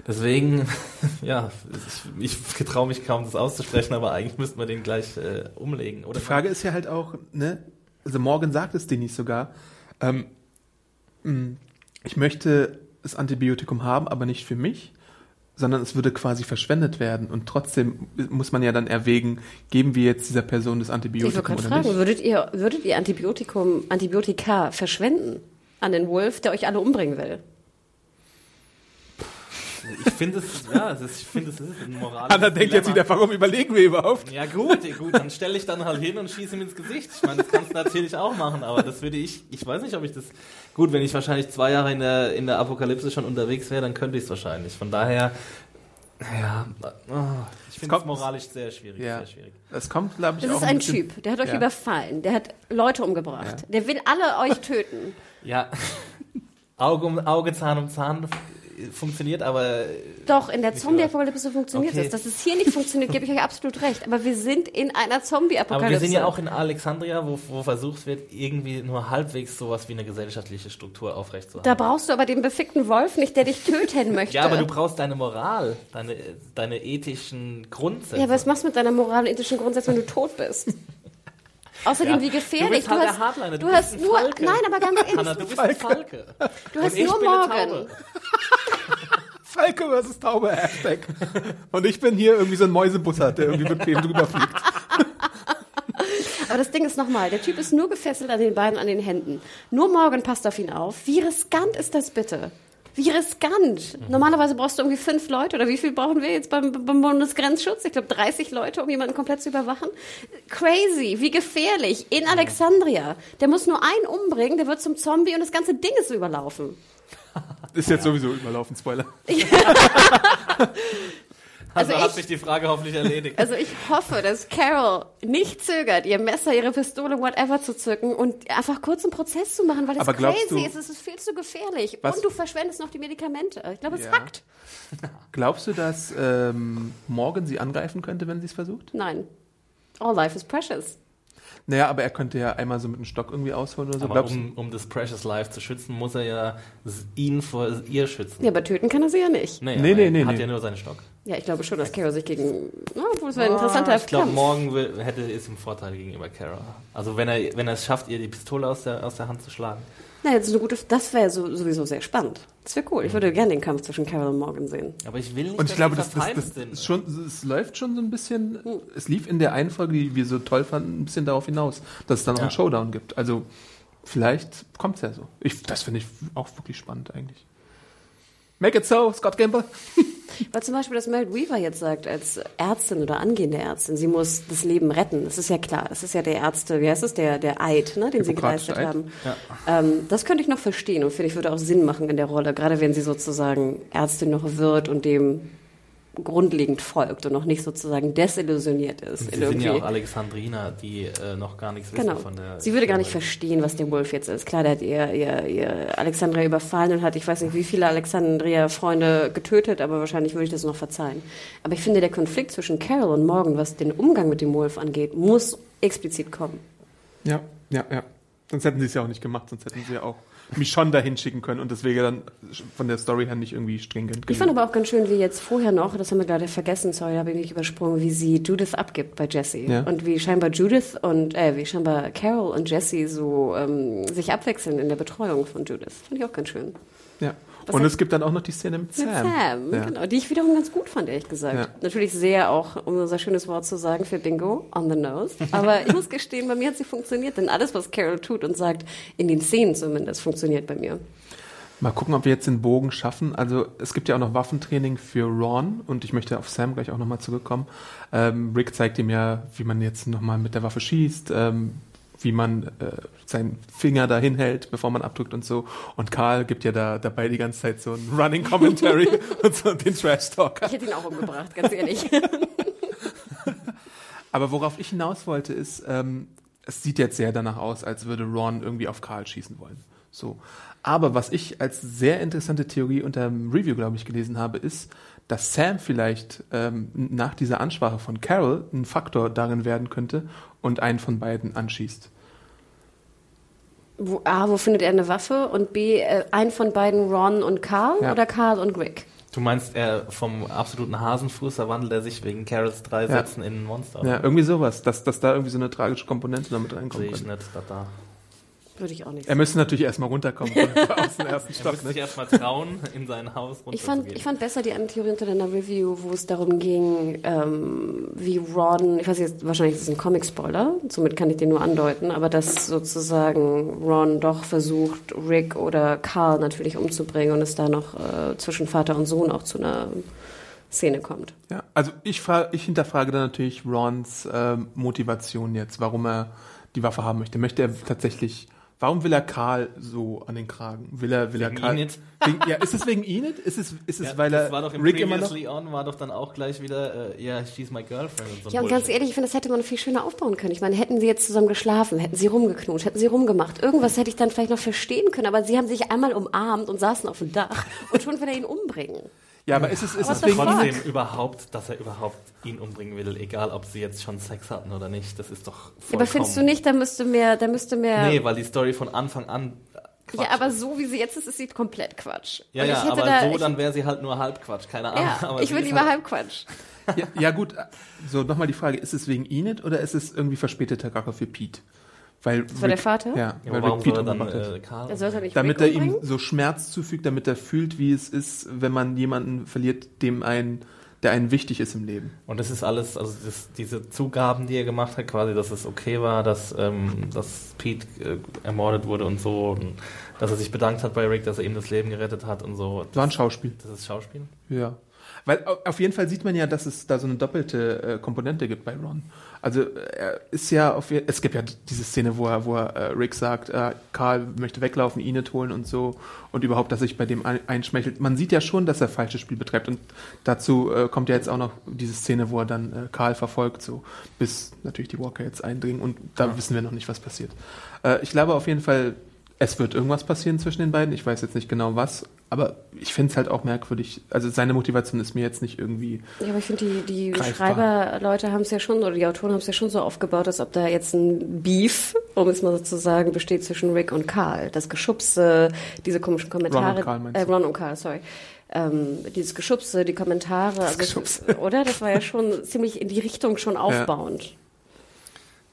C: Deswegen, ja, ich, ich traue mich kaum, das auszusprechen, aber eigentlich müssten wir den gleich äh, umlegen. Oder
A: Die Frage ist ja halt auch, ne, also Morgan sagt es Denise sogar, ähm, mh, ich möchte das Antibiotikum haben, aber nicht für mich, sondern es würde quasi verschwendet werden. Und trotzdem muss man ja dann erwägen, geben wir jetzt dieser Person das
B: Ich
A: Antibiotikum
B: gerade
A: oder
B: fragen,
A: nicht?
B: würdet ihr, würdet ihr Antibiotikum, Antibiotika verschwenden an den Wolf, der euch alle umbringen will?
C: Ich finde es, ja, es ist, ich finde es ist ein moralisches
A: Anna denkt jetzt wieder, warum überlegen wir überhaupt?
C: Ja gut, gut, dann stelle ich dann halt hin und schieße ihm ins Gesicht. Ich meine, das kannst du natürlich auch machen, aber das würde ich, ich weiß nicht, ob ich das, gut, wenn ich wahrscheinlich zwei Jahre in der, in der Apokalypse schon unterwegs wäre, dann könnte ich es wahrscheinlich. Von daher, ja, oh, ich finde es moralisch sehr schwierig,
A: Ja.
C: sehr schwierig.
A: Das kommt, glaube ich,
B: Das
A: auch
B: ist ein
A: bisschen-
B: Typ, der hat euch
A: Ja.
B: überfallen, der hat Leute umgebracht,
A: Ja.
B: der will alle euch töten.
C: Ja, Auge um Auge, Zahn um Zahn funktioniert, aber
B: Doch, in der Zombie-Apokalypse funktioniert
C: Okay.
B: es. Dass es hier nicht funktioniert, gebe ich euch absolut recht. Aber wir sind in einer Zombie-Apokalypse.
C: Aber wir sind ja auch in Alexandria, wo, wo versucht wird, irgendwie nur halbwegs sowas wie eine gesellschaftliche Struktur aufrechtzuerhalten.
B: Da brauchst du aber den befickten Wolf nicht, der dich töten möchte.
C: Ja, aber du brauchst deine Moral, deine, deine ethischen Grundsätze.
B: Ja, was machst du mit deiner moralischen ethischen Grundsätze, wenn du tot bist? Außerdem,
C: Ja,
B: wie
C: du
B: gefährlich.
C: bist halt der
B: hast,
C: Hardliner, du
B: du
C: bist
B: hast
C: ein
B: nur,
C: Falke.
B: nein, aber ganz ehrlich,
C: Hanna, du bist ein Falke.
B: du hast nur morgen.
A: Falke versus Taube Hashtag. Und ich bin hier irgendwie so ein Mäusebussard, der irgendwie bequem drüber fliegt.
B: Aber das Ding ist nochmal, der Typ ist nur gefesselt an den Beinen, an den Händen. Nur Morgan passt auf ihn auf. Wie riskant ist das bitte? Wie riskant. Normalerweise brauchst du irgendwie fünf Leute oder wie viel brauchen wir jetzt beim, beim Bundesgrenzschutz? Ich glaube 30 Leute, um jemanden komplett zu überwachen. Crazy, wie gefährlich. In Alexandria. Der muss nur einen umbringen, der wird zum Zombie und das ganze Ding ist überlaufen.
A: Ist jetzt sowieso überlaufen, Spoiler.
C: Also,
B: Also
C: hat
B: ich-
C: sich die Frage hoffentlich erledigt.
B: Also ich hoffe, dass Carol nicht zögert, ihr Messer, ihre Pistole, whatever zu zücken und einfach kurz einen Prozess zu machen, weil es crazy
A: du-
B: ist. Es ist viel zu gefährlich.
A: Was-
B: Und du verschwendest noch die Medikamente. Ich glaube, es
A: Ja.
B: hackt.
A: Glaubst du, dass ähm, Morgan sie angreifen könnte, wenn sie es versucht?
B: Nein. All life is precious.
A: Naja, aber er könnte ja einmal so mit einem Stock irgendwie ausholen oder so.
C: Aber
A: Glaubst
C: um, um das Precious Life zu schützen, muss er ja ihn vor ihr schützen.
B: Ja, aber töten kann er sie ja nicht.
C: Nee,
A: Nee, nee,
C: er
A: nee,
C: hat
A: nee.
C: ja nur seinen Stock.
B: Ja, ich glaube schon, dass Carol sich gegen... Na, obwohl es wäre ein interessanter
C: Ah, ich glaube, morgen will, hätte es im Vorteil gegenüber Kara. Also wenn er, wenn er es schafft, ihr die Pistole aus der, aus der Hand zu schlagen.
B: Na, jetzt eine gute... Das wäre so, sowieso sehr spannend. Das wäre cool. Ich würde gerne den Kampf zwischen Carol und Morgan sehen.
C: Aber ich will nicht,
A: Und ich
C: dass
A: glaube, das, das, das
C: sind.
A: ist schon, es läuft schon so ein bisschen, es lief in der einen Folge, die wir so toll fanden, ein bisschen darauf hinaus, dass es dann auch
C: Ja.
A: einen Showdown gibt. Also vielleicht kommt es ja so. Ich, das finde ich auch wirklich spannend eigentlich. Make it so, Scott Gamble.
B: Weil zum Beispiel, dass Mel Weaver jetzt sagt, als Ärztin oder angehende Ärztin, sie muss das Leben retten. Das ist ja klar. Das ist ja der Ärzte, wie heißt es, der, der Eid, ne, den sie geleistet
A: Eid.
B: haben. Ähm, das könnte ich noch verstehen und finde ich, würde auch Sinn machen in der Rolle, gerade wenn sie sozusagen Ärztin noch wird und dem grundlegend folgt und noch nicht sozusagen desillusioniert ist.
C: Sie
B: in
C: sind ja auch Alexandriner, die äh, noch gar nichts wissen
B: Genau.
C: von der.
B: Sie würde gar nicht verstehen, was der Wolf jetzt ist. Klar, der hat ihr, ihr, ihr Alexandria überfallen und hat, ich weiß nicht, wie viele Alexandria-Freunde getötet, aber wahrscheinlich würde ich das noch verzeihen. Aber ich finde, der Konflikt zwischen Carol und Morgan, was den Umgang mit dem Wolf angeht, muss explizit kommen.
A: Ja, ja, ja. Sonst hätten sie es ja auch nicht gemacht, sonst hätten sie ja auch mich schon dahin schicken können und das wäre dann von der Story her nicht irgendwie stringent
B: Ich fand aber auch ganz schön, wie jetzt vorher noch, das haben wir gerade vergessen, sorry, da habe ich mich übersprungen, wie sie Judith abgibt bei Jesse.
A: Ja.
B: Und wie scheinbar Judith und, äh, wie scheinbar Carol und Jesse so ähm, sich abwechseln in der Betreuung von Judith. Fand ich auch ganz schön.
A: Ja.
B: Was
A: Und es gibt dann auch noch die Szene mit Sam.
B: Mit Sam,
A: ja.
B: genau, die ich wiederum ganz gut fand, ehrlich gesagt.
A: Ja.
B: Natürlich sehr auch, um unser schönes Wort zu sagen, für Bingo, on the nose. Aber ich muss gestehen, bei mir hat sie funktioniert, denn alles, was Carol tut und sagt, in den Szenen zumindest, funktioniert bei mir.
A: Mal gucken, ob wir jetzt den Bogen schaffen. Also es gibt ja auch noch Waffentraining für Ron und ich möchte auf Sam gleich auch nochmal zurückkommen. Ähm, Rick zeigt ihm ja, wie man jetzt nochmal mit der Waffe schießt, ähm, wie man äh, seinen Finger da hinhält, bevor man abdrückt und so. Und Karl gibt ja da dabei die ganze Zeit so ein Running Commentary und so den Trash Talk.
B: Ich hätte ihn auch umgebracht, ganz ehrlich.
A: Aber worauf ich hinaus wollte, ist, ähm, es sieht jetzt sehr danach aus, als würde Ron irgendwie auf Karl schießen wollen. So. Aber was ich als sehr interessante Theorie unter dem Review, glaube ich, gelesen habe, ist, dass Sam vielleicht ähm, nach dieser Ansprache von Carol ein Faktor darin werden könnte und einen von beiden anschießt.
B: Wo, A, wo findet er eine Waffe? Und B, äh, ein von beiden Ron und Carl
A: Ja.
B: oder Carl und Rick?
C: Du meinst, er vom absoluten Hasenfuß verwandelt er sich wegen Carols drei
A: Ja.
C: Sätzen in ein Monster?
A: Ja, irgendwie sowas, dass, dass da irgendwie so eine tragische Komponente damit
C: Sehe
A: reinkommt.
C: ich nicht, da, da.
B: Würde ich auch nicht
A: Er müsste natürlich erstmal runterkommen aus dem ersten
C: Er
A: Stock.
C: müsste
A: Ne?
C: sich erstmal trauen, in sein Haus
B: Ich fand, ich fand besser die Theorie unter deiner Review, wo es darum ging, ähm, wie Ron, ich weiß jetzt, wahrscheinlich ist es ein Comic-Spoiler, somit kann ich den nur andeuten, aber dass sozusagen Ron doch versucht, Rick oder Carl natürlich umzubringen und es da noch äh, zwischen Vater und Sohn auch zu einer Szene kommt.
A: Ja, also ich, frage, ich hinterfrage dann natürlich Rons ähm, Motivation jetzt, warum er die Waffe haben möchte. Möchte er tatsächlich, warum will er Karl so an den Kragen? Will er, will er
C: Wegen
A: Karl?
C: Enid?
A: Wegen, ja, ist es wegen Enid? Ist es, ist es
C: Ja,
A: weil
C: das
A: er
C: war doch im
A: Rick immer noch?
C: Previously On war doch dann auch gleich wieder, äh, ja, she's my girlfriend und so
B: Ja, und ganz ehrlich, ich finde, das hätte man viel schöner aufbauen können. Ich meine, hätten sie jetzt zusammen geschlafen, hätten sie rumgeknutscht, hätten sie rumgemacht. Irgendwas hätte ich dann vielleicht noch verstehen können, aber sie haben sich einmal umarmt und saßen auf dem Dach und schon will er ihn umbringen.
A: Ja, aber ist es, ist es wegen?
C: Trotzdem überhaupt, dass er überhaupt ihn umbringen will, egal ob sie jetzt schon Sex hatten oder nicht, das ist doch vollkommen...
B: Aber findest du nicht, da müsste mehr, da müsste mehr.
C: Nee, weil die Story von Anfang an Quatsch
B: ja, aber so wie sie jetzt ist, ist sie komplett Quatsch.
C: Ja, ja,
B: ich hätte
C: aber
B: da,
C: so, dann wäre sie halt nur halb Quatsch, keine Ahnung.
B: ja,
C: aber
B: ich will lieber
C: halt,
B: halb Quatsch.
A: Ja, ja gut, so nochmal die Frage, ist es wegen Enid oder ist es irgendwie verspäteter Rache für Pete? Weil
B: Das war der Vater?
A: Ja,
C: Ja,
A: weil
C: warum
A: Rick
C: soll er dann
A: umgebracht hat.
C: äh, Karl...
B: Er sollte nicht
A: damit
B: Rick
A: er ihm so Schmerz zufügt, damit er fühlt, wie es ist, wenn man jemanden verliert, dem ein, der einen wichtig ist im Leben.
C: Und das ist alles, also das, diese Zugaben, die er gemacht hat, quasi, dass es okay war, dass, ähm, dass Pete äh, ermordet wurde und so, und dass er sich bedankt hat bei Rick, dass er ihm das Leben gerettet hat und so.
A: War ein Schauspiel.
C: Das ist Schauspiel?
A: Ja. Weil au- auf jeden Fall sieht man ja, dass es da so eine doppelte äh, Komponente gibt bei Ron. Also er ist ja auf es gibt ja diese Szene, wo er, wo er äh, Rick sagt, äh, Karl möchte weglaufen, Enid holen und so und überhaupt, dass sich bei dem ein, einschmeichelt. Man sieht ja schon, dass er falsches Spiel betreibt und dazu äh, kommt ja jetzt auch noch diese Szene, wo er dann äh, Karl verfolgt, so bis natürlich die Walker jetzt eindringen und da wissen wir noch nicht, was passiert. Äh, ich glaube auf jeden Fall, es wird irgendwas passieren zwischen den beiden. Ich weiß jetzt nicht genau was, aber ich finde es halt auch merkwürdig. Also seine Motivation ist mir jetzt nicht irgendwie.
B: Ja, aber ich finde, die, die. Schreiberleute haben es ja schon, oder die Autoren haben es ja schon so aufgebaut, als ob da jetzt ein Beef, um es mal so zu sagen, besteht zwischen Rick und Carl. Das Geschubse, diese komischen Kommentare.
A: Ron und Carl meinst
B: äh? Ron und Carl, sorry. Ähm, dieses Geschubse, die Kommentare, also das,
A: Geschubse.
B: oder? Das war ja schon ziemlich in die Richtung schon aufbauend.
C: Ja,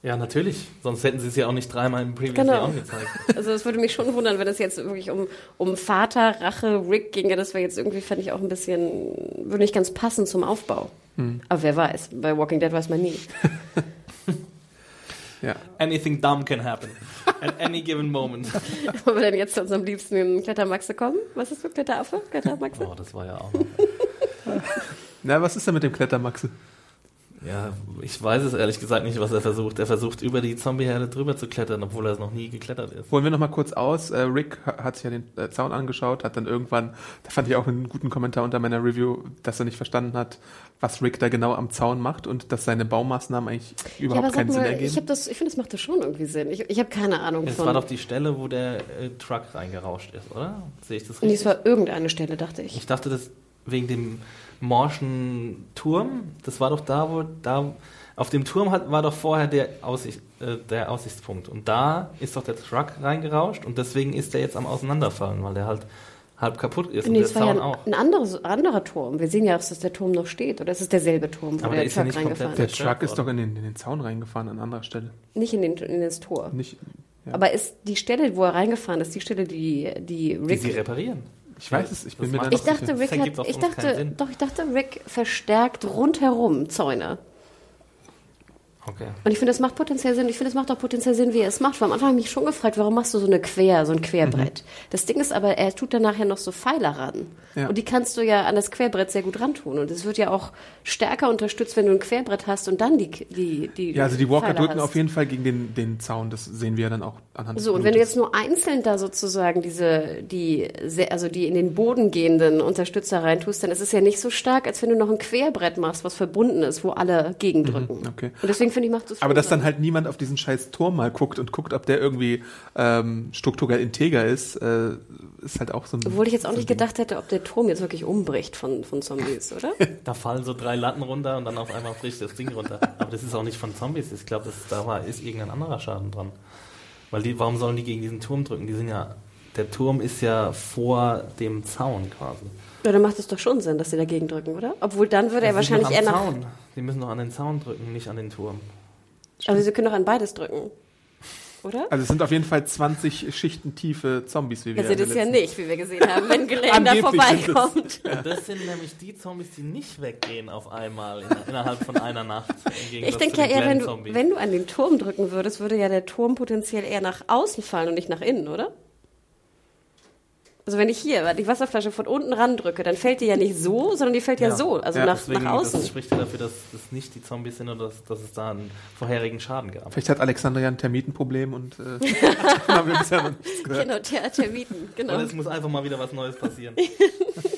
C: natürlich. Sonst hätten sie es ja auch nicht dreimal im Previously
B: Genau.
C: On gezeigt.
B: Also es würde mich schon wundern, wenn es jetzt wirklich um, um Vater, Rache, Rick ginge. Das wäre jetzt irgendwie, fand ich auch ein bisschen, würde nicht ganz passen zum Aufbau.
A: Hm.
B: Aber wer weiß, bei Walking Dead weiß man nie.
A: Ja.
C: Anything dumb can happen. At any given moment.
B: Wollen wir denn jetzt zu unserem liebsten Klettermaxe kommen? Was ist für Kletteraffe? Klettermaxe?
C: Oh, das war ja auch noch.
A: Na, was ist denn mit dem Klettermaxe?
C: Ja, ich weiß es ehrlich gesagt nicht, was er versucht. Er versucht über die Zombieherde drüber zu klettern, obwohl er es noch nie geklettert ist.
A: Holen wir noch mal kurz aus. Äh, Rick ha- hat sich ja den äh, Zaun angeschaut, hat dann irgendwann, da fand ich auch einen guten Kommentar unter meiner Review, dass er nicht verstanden hat, was Rick da genau am Zaun macht und dass seine Baumaßnahmen eigentlich
B: Ja,
A: überhaupt
B: sag
A: keinen Sinn
B: mal,
A: ergeben.
B: ich, hab das, ich finde, das macht das schon irgendwie Sinn. Ich, ich habe keine Ahnung
C: Es
B: von.
C: war doch die Stelle, wo der äh, Truck reingerauscht ist, oder? Sehe ich das
B: nee,
C: richtig?
B: es war irgendeine Stelle, dachte ich.
C: Ich dachte, das wegen dem morschen Turm. Das war doch da, wo da auf dem Turm hat, war doch vorher der, Aussicht, äh, der Aussichtspunkt. Und da ist doch der Truck reingerauscht und deswegen ist der jetzt am Auseinanderfallen, weil der halt halb kaputt ist
B: Nee,
C: und
B: es
C: der
B: war ja
C: Zaun
B: ein,
C: auch.
B: ein anderes, anderer Turm. Wir sehen ja, dass der Turm noch steht. Oder ist es derselbe Turm, wo
C: Aber
B: der
C: der ist ja
B: Truck
C: nicht
B: reingefahren
A: der
B: ist?
C: zerstört
A: Truck ist doch in den, in den Zaun reingefahren an anderer Stelle.
B: Nicht in, den, in das Tor.
A: Nicht, ja.
B: Aber ist die Stelle, wo er reingefahren ist, die Stelle, die, die
C: Die
B: Rick
C: sie reparieren.
A: Ich weiß es, ich bin
C: Das
A: mir da
B: Ich dachte. Rick hat, ich dachte, doch, ich dachte, Rick verstärkt rundherum Zäune.
C: Okay.
B: Und ich finde, das macht potenziell Sinn. Ich finde, es macht auch potenziell Sinn, wie er es macht. Weil am Anfang habe ich mich schon gefragt, warum machst du so eine Quer, so ein Querbrett? Das Ding ist aber, er tut dann nachher noch so Pfeiler ran.
A: Ja.
B: Und die kannst du ja an das Querbrett sehr gut rantun. Und es wird ja auch stärker unterstützt, wenn du ein Querbrett hast und dann die, die, die
A: Ja, also die Walker drücken auf jeden Fall gegen den, den Zaun, das sehen wir ja dann auch anhand
B: So, und wenn du jetzt nur einzeln da sozusagen diese, die, also die in den Boden gehenden Unterstützer reintust, dann ist es ja nicht so stark, als wenn du noch ein Querbrett machst, was verbunden ist, wo alle gegendrücken.
A: okay.
B: Und deswegen finde ich, macht es
A: Aber dass dann halt niemand auf diesen scheiß Turm mal guckt und guckt, ob der irgendwie ähm, strukturell integer ist, äh, ist halt auch so ein.
B: Obwohl ich jetzt auch
A: so
B: nicht
A: Ding.
B: gedacht hätte, ob der Turm jetzt wirklich umbricht von, von Zombies, oder?
C: Da fallen so drei Latten runter und dann auf einmal bricht das Ding runter. Aber das ist auch nicht von Zombies. Ich glaube, das da war, ist irgendein anderer Schaden dran. Weil die, warum sollen die gegen diesen Turm drücken? Die sind ja, der Turm ist ja vor dem Zaun quasi.
B: Ja, dann macht es doch schon Sinn, dass sie dagegen drücken, oder? Obwohl dann würde er
C: Die sind
B: wahrscheinlich eher nach.
C: Zaun. Die müssen doch an den Zaun drücken, nicht an den Turm.
B: Aber sie können doch an beides drücken. oder?
A: Also es sind auf jeden Fall 20 Schichten tiefe Zombies, wie wir
B: Wir sind
A: in
B: es
A: der
B: ja nicht, wie wir gesehen haben, wenn
A: sind es.
B: vorbeikommt.
C: Und das sind nämlich die Zombies, die nicht weggehen auf einmal in, innerhalb von einer Nacht.
B: Ich denke ja eher, wenn du, wenn du an den Turm drücken würdest, würde ja der Turm potenziell eher nach außen fallen und nicht nach innen, oder? Also wenn ich hier die Wasserflasche von unten randrücke, dann fällt die ja nicht so, sondern die fällt ja,
C: Ja.
B: so, also
A: Ja,
B: nach,
C: Deswegen,
B: nach außen.
C: Das spricht ja dafür, dass das nicht die Zombies sind oder dass, dass es da einen vorherigen Schaden gab.
A: Vielleicht hat Alexandra ja ein Termitenproblem und äh, haben wir bisher noch nichts gehört.
B: Genau, der Termiten, genau.
C: Und es muss einfach mal wieder was Neues passieren.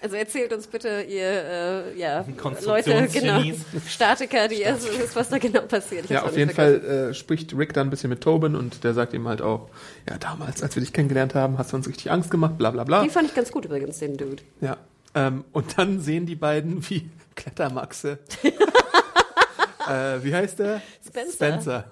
B: Also erzählt uns bitte ihr, äh, ja, Leute, genau. Statiker, die also wisst, was da genau passiert. Ich
A: Ja, auf jeden
B: vergessen.
A: Fall äh, spricht Rick dann ein bisschen mit Tobin und der sagt ihm halt auch, ja, damals, als wir dich kennengelernt haben, hast du uns richtig Angst gemacht, bla bla bla.
B: Den fand ich ganz gut übrigens, den Dude.
A: Ja. Ähm, und dann sehen die beiden wie Klettermaxe. äh, wie heißt der?
B: Spencer.
A: Spencer.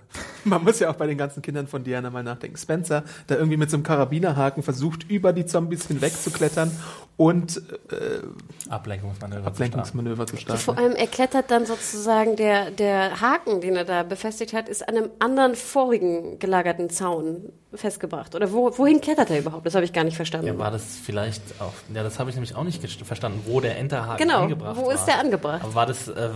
A: Man muss ja auch bei den ganzen Kindern von Diana mal nachdenken. Spencer, der irgendwie mit so einem Karabinerhaken versucht, über die Zombies hinweg zu klettern und äh,
C: Ablenkungsmanöver.
A: Ablenkungsmanöver zu starten.
B: Vor allem, er klettert dann sozusagen, der, der Haken, den er da befestigt hat, ist an einem anderen vorigen gelagerten Zaun festgebracht. Oder wo, wohin klettert er überhaupt? Das habe ich gar nicht verstanden.
C: Ja, war das vielleicht auch, ja, das habe ich nämlich auch nicht verstanden, wo der Enterhaken
B: Genau,
C: angebracht
B: wo
C: war.
B: ist der angebracht?
C: Aber war das, äh,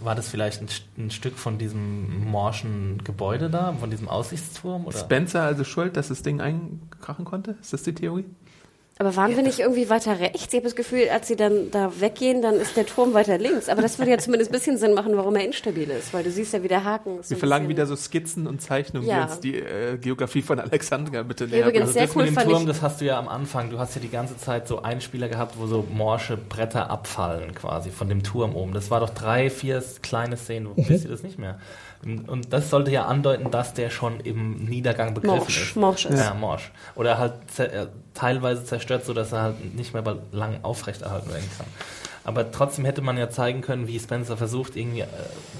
C: war das vielleicht ein, ein Stück von diesem morschen Gebäude da, von diesem Aussichtsturm? Oder?
A: Spencer also schuld, dass das Ding einkrachen konnte? Ist das die Theorie?
B: Aber waren wir nicht irgendwie weiter rechts? Ich habe das Gefühl, als sie dann da weggehen, dann ist der Turm weiter links. Aber das würde ja zumindest ein bisschen Sinn machen, warum er instabil ist. Weil du siehst ja, wie der Haken ist.
A: Wir verlangen wieder so Skizzen und Zeichnungen,
B: Ja.
A: die uns die äh, Geografie von Alexandria bitte näher
B: Übrigens,
A: bringen.
B: sehr
C: das
B: cool
C: mit dem Turm, das hast du ja am Anfang. Du hast ja die ganze Zeit so Einspieler gehabt, wo so morsche Bretter abfallen quasi von dem Turm oben. Das war doch drei, vier kleine Szenen, wo wisst ihr das nicht mehr. Und das sollte ja andeuten, dass der schon im Niedergang begriffen
B: Morsch,
C: ist.
B: morsch ist.
C: Ja, morsch. Oder halt äh, teilweise zerstört, sodass er halt nicht mehr lang aufrechterhalten werden kann. Aber trotzdem hätte man ja zeigen können, wie Spencer versucht, irgendwie äh,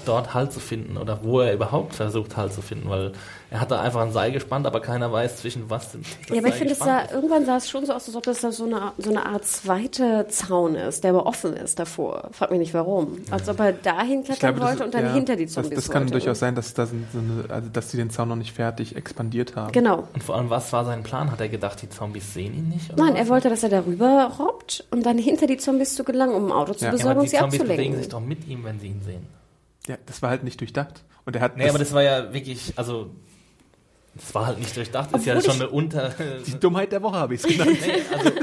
C: dort Halt zu finden oder wo er überhaupt versucht, Halt zu finden, weil er hat da einfach ein Seil gespannt, aber keiner weiß, zwischen was das
B: Ja, aber ich finde, sah, irgendwann sah es schon so aus, als ob das da so eine, so eine Art zweiter Zaun ist, der aber offen ist davor. Frag mich nicht warum. Als ob er dahin klettern
A: glaube, das-
B: wollte und dann
A: ja,
B: hinter die
A: das,
B: Zombies
A: das kann
B: wollte.
A: durchaus sein, dass, da sind so eine, also, dass sie den Zaun noch nicht fertig expandiert haben.
B: Genau.
C: Und vor allem, was war sein Plan? Hat er gedacht, die Zombies sehen ihn nicht? Oder
B: Nein,
C: was?
B: er wollte, dass er darüber robbt und dann hinter die Zombies zu gelangen, um ein Auto zu
A: Ja.
C: Ja,
B: besorgen
C: aber
B: und
C: die
B: sie
C: Zombies bewegen
B: abzulenken.
C: sich doch mit ihm, wenn sie ihn sehen.
A: Ja, das war halt nicht durchdacht. Und er hat
C: Nee, aber das war ja wirklich, also, das war halt nicht durchdacht. Das ist ja schon eine Unter...
A: die Dummheit der Woche habe ich es genannt.
C: Nee, also,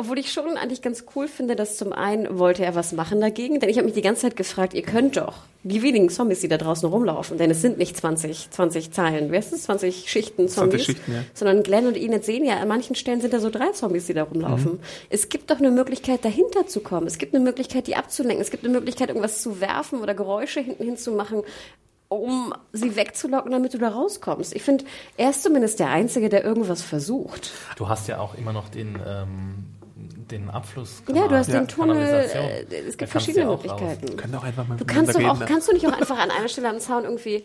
B: Obwohl ich schon eigentlich ganz cool finde, dass zum einen wollte er was machen dagegen, denn ich habe mich die ganze Zeit gefragt, ihr könnt doch die wenigen Zombies, die da draußen rumlaufen, denn es sind nicht 20, 20 Zeilen, wer ist es? 20 Schichten
A: 20
B: Zombies,
A: Schichten, ja.
B: sondern Glenn und Enid sehen ja, an manchen Stellen sind da so drei Zombies, die da rumlaufen.
A: Mhm.
B: Es gibt doch eine Möglichkeit, dahinter zu kommen. Es gibt eine Möglichkeit, die abzulenken. Es gibt eine Möglichkeit, irgendwas zu werfen oder Geräusche hinten hinzumachen um sie wegzulocken, damit du da rauskommst. Ich finde, er ist zumindest der Einzige, der irgendwas versucht.
C: du hast ja auch immer noch den, ähm, den Abfluss.
B: Ja, du hast
A: Ja.
B: den Tunnel, äh, es gibt verschiedene
C: auch.
B: Möglichkeiten.
A: Können doch einfach mal
B: Du kannst doch auch,
A: ne?
B: kannst du nicht auch einfach an einer Stelle am Zaun irgendwie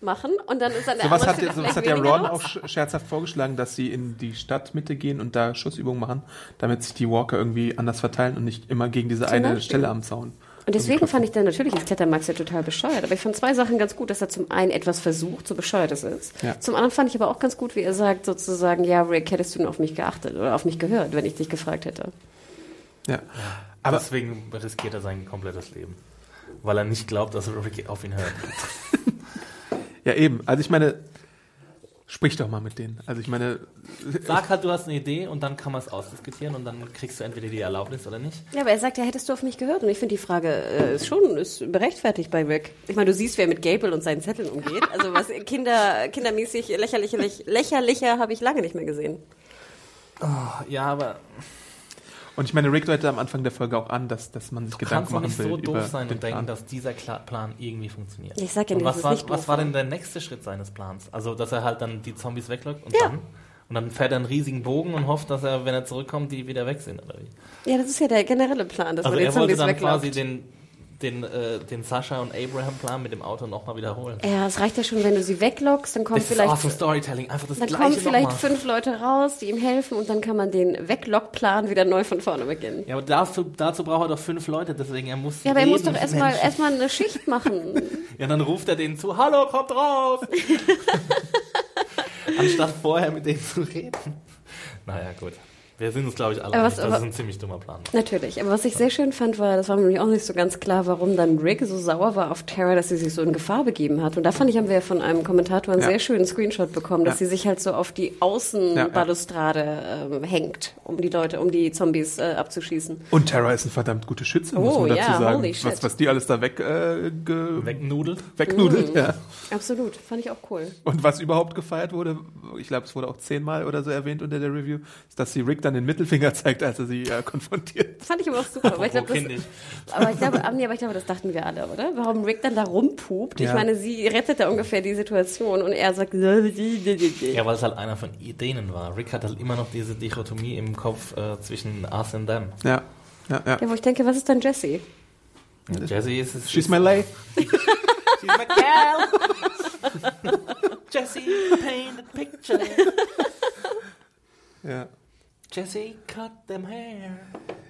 B: machen und dann ist an der
A: Sowas
B: anderen
A: hat,
B: Stelle
A: sowas hat ja Ron
B: los?
A: auch sch- scherzhaft vorgeschlagen, dass sie in die Stadtmitte gehen und da Schussübungen machen, damit sich die Walker irgendwie anders verteilen und nicht immer gegen diese
B: Zum
A: eine
B: Beispiel.
A: Stelle am Zaun.
B: Und deswegen fand ich dann natürlich ist Klettermax ja total bescheuert. Aber ich fand zwei Sachen ganz gut, dass er zum einen etwas versucht, so bescheuert es ist.
A: Ja.
B: Zum anderen fand ich aber auch ganz gut, wie er sagt, sozusagen, ja, Rick, hättest du denn auf mich geachtet oder auf mich gehört, wenn ich dich gefragt hätte.
A: Ja. Aber
C: Deswegen riskiert er sein komplettes Leben. Weil er nicht glaubt, dass Ricky auf ihn hört.
A: ja eben, also ich meine, sprich doch mal mit denen. Also ich meine,
C: Sag halt, du hast eine Idee und dann kann man es ausdiskutieren und dann kriegst du entweder die Erlaubnis oder nicht.
B: Ja, aber er sagt ja, hättest du auf mich gehört? Und ich finde die Frage äh, ist schon ist berechtfertigt bei Rick. Ich meine, du siehst, wer mit Gable und seinen Zetteln umgeht. Also was Kinder, kindermäßig lächerlicher, lächerlicher habe ich lange nicht mehr gesehen.
C: Ja, aber
A: und ich meine, Rick deutet am Anfang der Folge auch an, dass, dass man sich
C: du
A: Gedanken
C: kannst doch
A: machen
C: nicht
A: will
C: so doof sein und denken,
A: Plan.
C: dass dieser Kla Plan irgendwie funktioniert.
B: Ich sag ja
C: und
B: nicht,
C: was war,
B: nicht
C: was
B: doof
C: war
B: war.
C: denn der nächste Schritt seines Plans? Also, dass er halt dann die Zombies weglockt und
B: Ja.
C: dann? Und dann fährt er einen riesigen Bogen und hofft, dass er, wenn er zurückkommt, die wieder weg sind, oder wie?
B: Ja, das ist ja der generelle Plan, dass
C: Also
B: man
C: er
B: die
C: wollte
B: Zombies
C: dann
B: weglauft.
C: quasi den, den, äh, den Sascha und Abraham-Plan mit dem Auto nochmal wiederholen.
B: Ja, es reicht ja schon, wenn du sie weglockst, dann kommen
C: Das ist
B: vielleicht,
C: awesome Storytelling, einfach das
B: dann kommen vielleicht fünf Leute raus, die ihm helfen und dann kann man den Weglockplan wieder neu von vorne beginnen.
C: Ja, aber dazu, dazu braucht er doch fünf Leute, deswegen er muss
B: Ja, aber er muss doch erstmal erstmal eine Schicht machen.
C: Ja, dann ruft er denen zu, hallo, kommt raus! Anstatt vorher mit denen zu reden. Naja, gut. Wir sind uns, glaube ich, alle
B: was-
C: es
B: aber-
C: ein ziemlich dummer Plan.
B: Natürlich, aber was ich sehr schön fand, war, das war mir nämlich auch nicht so ganz klar, warum dann Rick so sauer war auf Tara, dass sie sich so in Gefahr begeben hat. Und da fand ich, haben wir von einem Kommentator einen
A: Ja.
B: sehr schönen Screenshot bekommen, dass
A: Ja.
B: sie sich halt so auf die Außenbalustrade ähm, hängt, um die Leute, um die Zombies äh, abzuschießen.
A: Und Tara ist eine verdammt gute Schütze, muss
B: Oh,
A: man dazu
B: ja,
A: sagen.
B: holy shit.
A: Was, was die alles da weg, äh,
C: Wegnudelt.
A: wegnudelt. Ja.
B: Absolut, fand ich auch cool.
A: Und was überhaupt gefeiert wurde, ich glaube, es wurde auch zehnmal oder so erwähnt unter der Review, ist, dass sie Rick dann den Mittelfinger zeigt, als er sie äh, konfrontiert.
B: Fand ich aber auch super. Aber ich glaube,
C: Kindisch.
B: das, aber ich glaube, nee, aber ich glaube, das dachten wir alle, oder? Warum Rick dann da rumpupt? Ich
A: Ja.
B: meine, sie rettet da ungefähr die Situation und er sagt,
C: Ja, weil es halt einer von denen war. Rick hat halt immer noch diese Dichotomie im Kopf äh, zwischen us and them.
A: Ja, ja, ja.
B: Ja, wo ich denke, was ist dann Jesse?
C: Jesse ist es.
A: She's my lay.
C: She's my gal. Jesse, paint the picture.
A: Ja.
C: Jesse, cut them hair.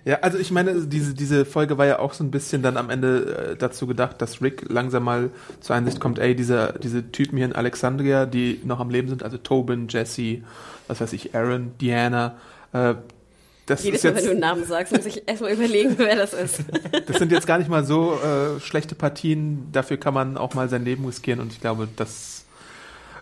A: Ja, also ich meine, diese, diese Folge war ja auch so ein bisschen dann am Ende äh, dazu gedacht, dass Rick langsam mal zur Einsicht kommt, ey, diese, diese Typen hier in Alexandria, die noch am Leben sind, also Tobin, Jesse, was weiß ich, Aaron, Diana, äh, das
B: Jedes
A: ist
B: Mal, wenn du einen Namen sagst, muss ich erstmal überlegen, wer das ist.
A: das sind jetzt gar nicht mal so äh, schlechte Partien, dafür kann man auch mal sein Leben riskieren und ich glaube, das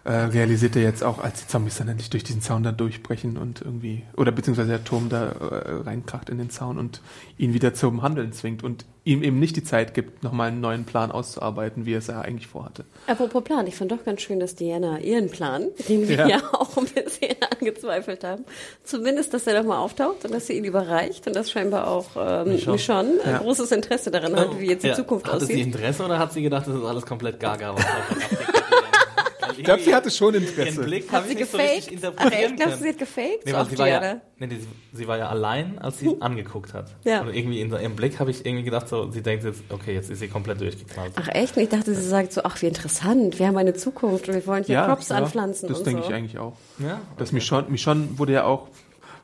A: äh, realisiert er jetzt auch, als die Zombies dann endlich durch diesen Zaun da durchbrechen und irgendwie, oder beziehungsweise der Turm da äh, reinkracht in den Zaun und ihn wieder zum Handeln zwingt und ihm eben nicht die Zeit gibt, nochmal einen neuen Plan auszuarbeiten, wie er es ja eigentlich vorhatte.
B: Apropos Plan, ich fand doch ganz schön, dass Diana ihren Plan, den wir
A: Ja.
B: ja, auch ein bisschen angezweifelt haben, zumindest, dass er doch mal auftaucht und dass sie ihn überreicht und dass scheinbar auch ähm,
C: Michonne.
B: Ein
A: Ja.
B: großes Interesse daran hat, wie jetzt die
C: Ja,
B: Zukunft
C: Hatte sie
B: aussieht.
C: Interesse oder hat sie gedacht, das ist alles komplett gaga? Was da von abgeht?
A: Ich glaube, sie hatte schon Interesse.
C: Blick
B: Hat
C: habe
B: sie
C: ich nicht so richtig
B: gefaked? Ach,
C: interpretieren
B: echt? Glaubst du,
C: können.
B: sie hat gefaked?
C: Nee,
B: so
C: sie war, ja, nee, die, sie war ja allein, als sie angeguckt hat.
B: Ja.
C: Und irgendwie in ihrem Blick habe ich irgendwie gedacht, so, sie denkt jetzt, okay, jetzt ist sie komplett durchgeknallt.
B: Ach echt? Und ich dachte, sie sagt so, ach wie interessant, wir haben eine Zukunft und wir wollen hier Crops anpflanzen
A: das denke
B: so.
A: ich eigentlich auch.
C: Ja?
A: Das Michonne, Michonne wurde ja auch,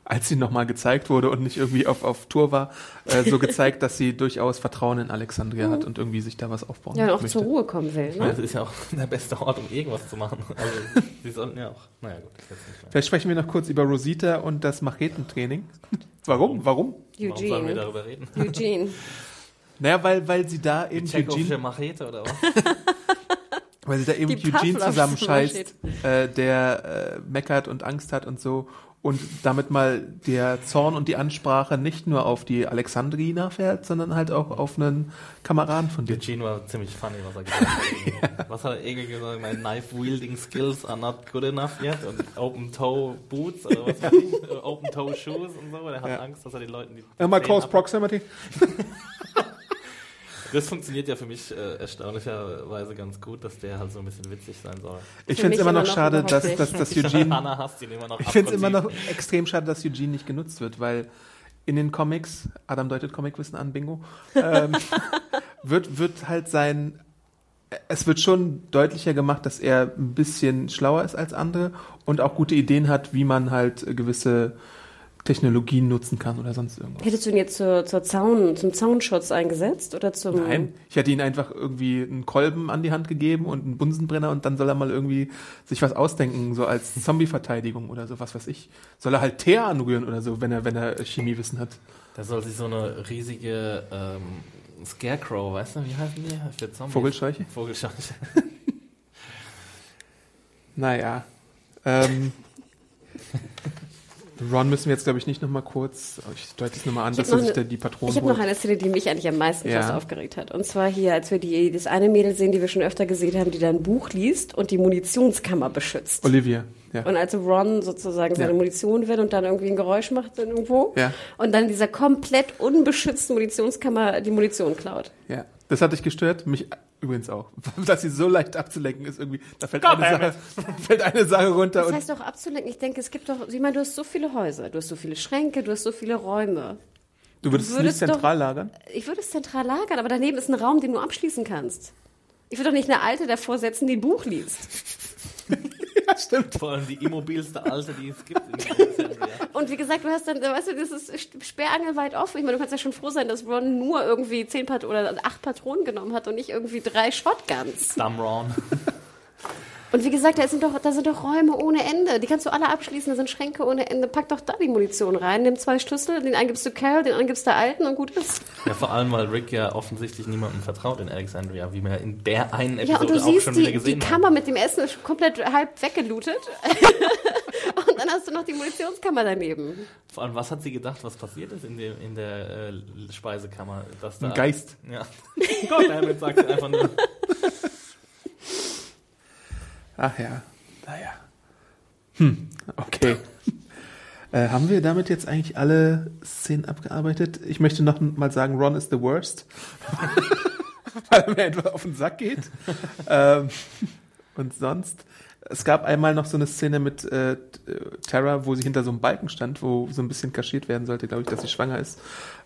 A: als sie nochmal gezeigt wurde und nicht irgendwie auf, auf Tour war, äh, so gezeigt, dass sie durchaus Vertrauen in Alexandria hat und irgendwie sich da was aufbauen
B: Ja, und auch
A: möchte.
B: zur Ruhe kommen will.
C: Ja,
B: Ne?
C: Das ist ja auch der beste Ort, um irgendwas zu machen. Also, sie sollten ja auch, naja gut.
A: Vielleicht sprechen wir noch kurz über Rosita und das Machetentraining. Warum? Warum?
C: Warum sollen wir
B: Eugene.
C: darüber reden?
B: Eugene.
A: Naja, weil, weil sie da eben
C: Tschechosche
A: Eugene,
C: Machete oder was?
A: weil sie da eben
B: Die
A: Eugene zusammenscheißt, äh, der äh, meckert und Angst hat und so und damit mal der Zorn und die Ansprache nicht nur auf die Alexandrina fährt, sondern halt auch auf einen Kameraden von dir.
C: Eugene war ziemlich funny, was er gesagt hat. irgendwie. Was hat er irgendwie gesagt? My knife-wielding skills are not good enough yet. Und Open-Toe-Boots oder was weiß ich? Äh, Open-Toe-Shoes und so. Er hat
A: Ja.
C: Angst, dass er die Leuten die
A: Immer Close Proximity.
C: Das funktioniert ja für mich äh, erstaunlicherweise ganz gut, dass der halt so ein bisschen witzig sein soll.
A: Ich finde es immer noch schade, dass, dass, dass Eugene
C: Hannah hasst ihn immer noch
A: Ich finde es immer noch extrem schade, dass Eugene nicht genutzt wird, weil in den Comics, Adam deutet Comicwissen an, Bingo, ähm, wird, wird halt sein, es wird schon deutlicher gemacht, dass er ein bisschen schlauer ist als andere und auch gute Ideen hat, wie man halt gewisse Technologien nutzen kann oder sonst irgendwas.
B: Hättest du ihn jetzt zur, zur Zaun, zum Zaunschutz eingesetzt oder zum...
A: Nein, ich hätte ihm einfach irgendwie einen Kolben an die Hand gegeben und einen Bunsenbrenner und dann soll er mal irgendwie sich was ausdenken, so als Zombie-Verteidigung oder so, was weiß ich. Soll er halt Teer anrühren oder so, wenn er, wenn er Chemiewissen hat.
C: Da soll sich so eine riesige ähm, Scarecrow, weißt du, wie heißen die? Für Zombies?
A: Vogelscheuche?
C: Vogelscheuche.
A: Naja. Ähm, Ron müssen wir jetzt, glaube ich, nicht nochmal kurz, ich deute es nochmal an, dass er sich da die Patronen
B: Ich habe noch eine Szene, die mich eigentlich am meisten
A: Ja.
B: fast aufgeregt hat. Und zwar hier, als wir die, das eine Mädel sehen, die wir schon öfter gesehen haben, die da ein Buch liest und die Munitionskammer beschützt.
A: Olivia, ja.
B: Und als Ron sozusagen seine
A: Ja.
B: Munition will und dann irgendwie ein Geräusch macht dann irgendwo
A: Ja.
B: und dann in dieser komplett unbeschützten Munitionskammer die Munition klaut.
A: ja. Das hat dich gestört, mich übrigens auch. Dass sie so leicht abzulenken ist irgendwie, da fällt, eine Sache, fällt eine Sache runter
B: Das
A: und
B: heißt doch abzulenken. Ich denke, es gibt doch, ich meine, du hast so viele Häuser, du hast so viele Schränke, du hast so viele Räume.
A: du Du würdest, es nicht zentral
B: doch,
A: lagern?
B: Ich würde es zentral lagern, aber daneben ist ein Raum, den du abschließen kannst. Ich würde doch nicht eine Alte davor setzen, die ein Buch liest.
A: stimmt.
C: Vor allem die immobilste Alte, die es gibt.
B: Und wie gesagt, du hast dann, weißt du, das ist sperrangelweit offen. Ich meine, du kannst ja schon froh sein, dass Ron nur irgendwie zehn Pat oder acht Patronen genommen hat und nicht irgendwie drei Shotguns.
C: Dumb Ron.
B: Und wie gesagt, da sind, doch, da sind doch Räume ohne Ende. Die kannst du alle abschließen, da sind Schränke ohne Ende. Pack doch da die Munition rein, nimm zwei Schlüssel, den einen gibst du Carol, den anderen gibst du der Alten und gut ist.
C: Ja, vor allem, weil Rick ja offensichtlich niemandem vertraut in Alexandria, wie wir in der einen Episode
B: ja, und du
C: auch
B: siehst,
C: schon
B: die,
C: wieder gesehen
B: die
C: haben.
B: Kammer mit dem Essen ist komplett halb weggelootet. und dann hast du noch die Munitionskammer daneben.
C: Vor allem, was hat sie gedacht, was passiert ist in, dem, in der äh, Speisekammer? Dass da,
A: Ein Geist.
C: Ja. Gott, damit sagt sie einfach nur.
A: Ach ja, naja. Hm, okay. äh, haben wir damit jetzt eigentlich alle Szenen abgearbeitet? Ich möchte noch mal sagen, Ron is the worst. Weil er mir etwa auf den Sack geht. ähm, und sonst, es gab einmal noch so eine Szene mit äh, Tara, wo sie hinter so einem Balken stand, wo so ein bisschen kaschiert werden sollte, glaube ich, dass sie schwanger ist.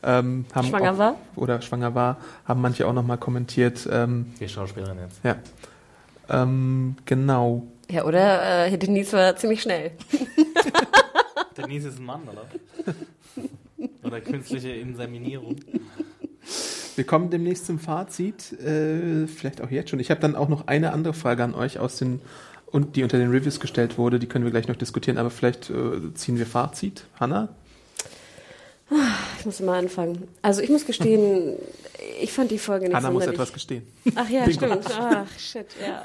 A: Ähm, haben
B: Schwanger
A: auch,
B: war?
A: Oder schwanger war, haben manche auch noch mal kommentiert. Ähm,
C: Die Schauspielerin jetzt.
A: ja. Ähm, genau.
B: Ja, oder äh, Denise war ziemlich schnell.
C: Denise ist ein Mann, oder? Oder künstliche Inseminierung.
A: Wir kommen demnächst zum Fazit, äh, vielleicht auch jetzt schon. Ich habe dann auch noch eine andere Frage an euch aus den und die unter den Reviews gestellt wurde. Die können wir gleich noch diskutieren, aber vielleicht äh, ziehen wir Fazit. Hanna?
B: Ich muss mal anfangen. Also ich muss gestehen, ich fand die Folge nicht
A: Hanna muss
B: sonderlich...
A: etwas gestehen.
B: Ach ja,
A: Bingo.
B: stimmt. Ach, shit, ja.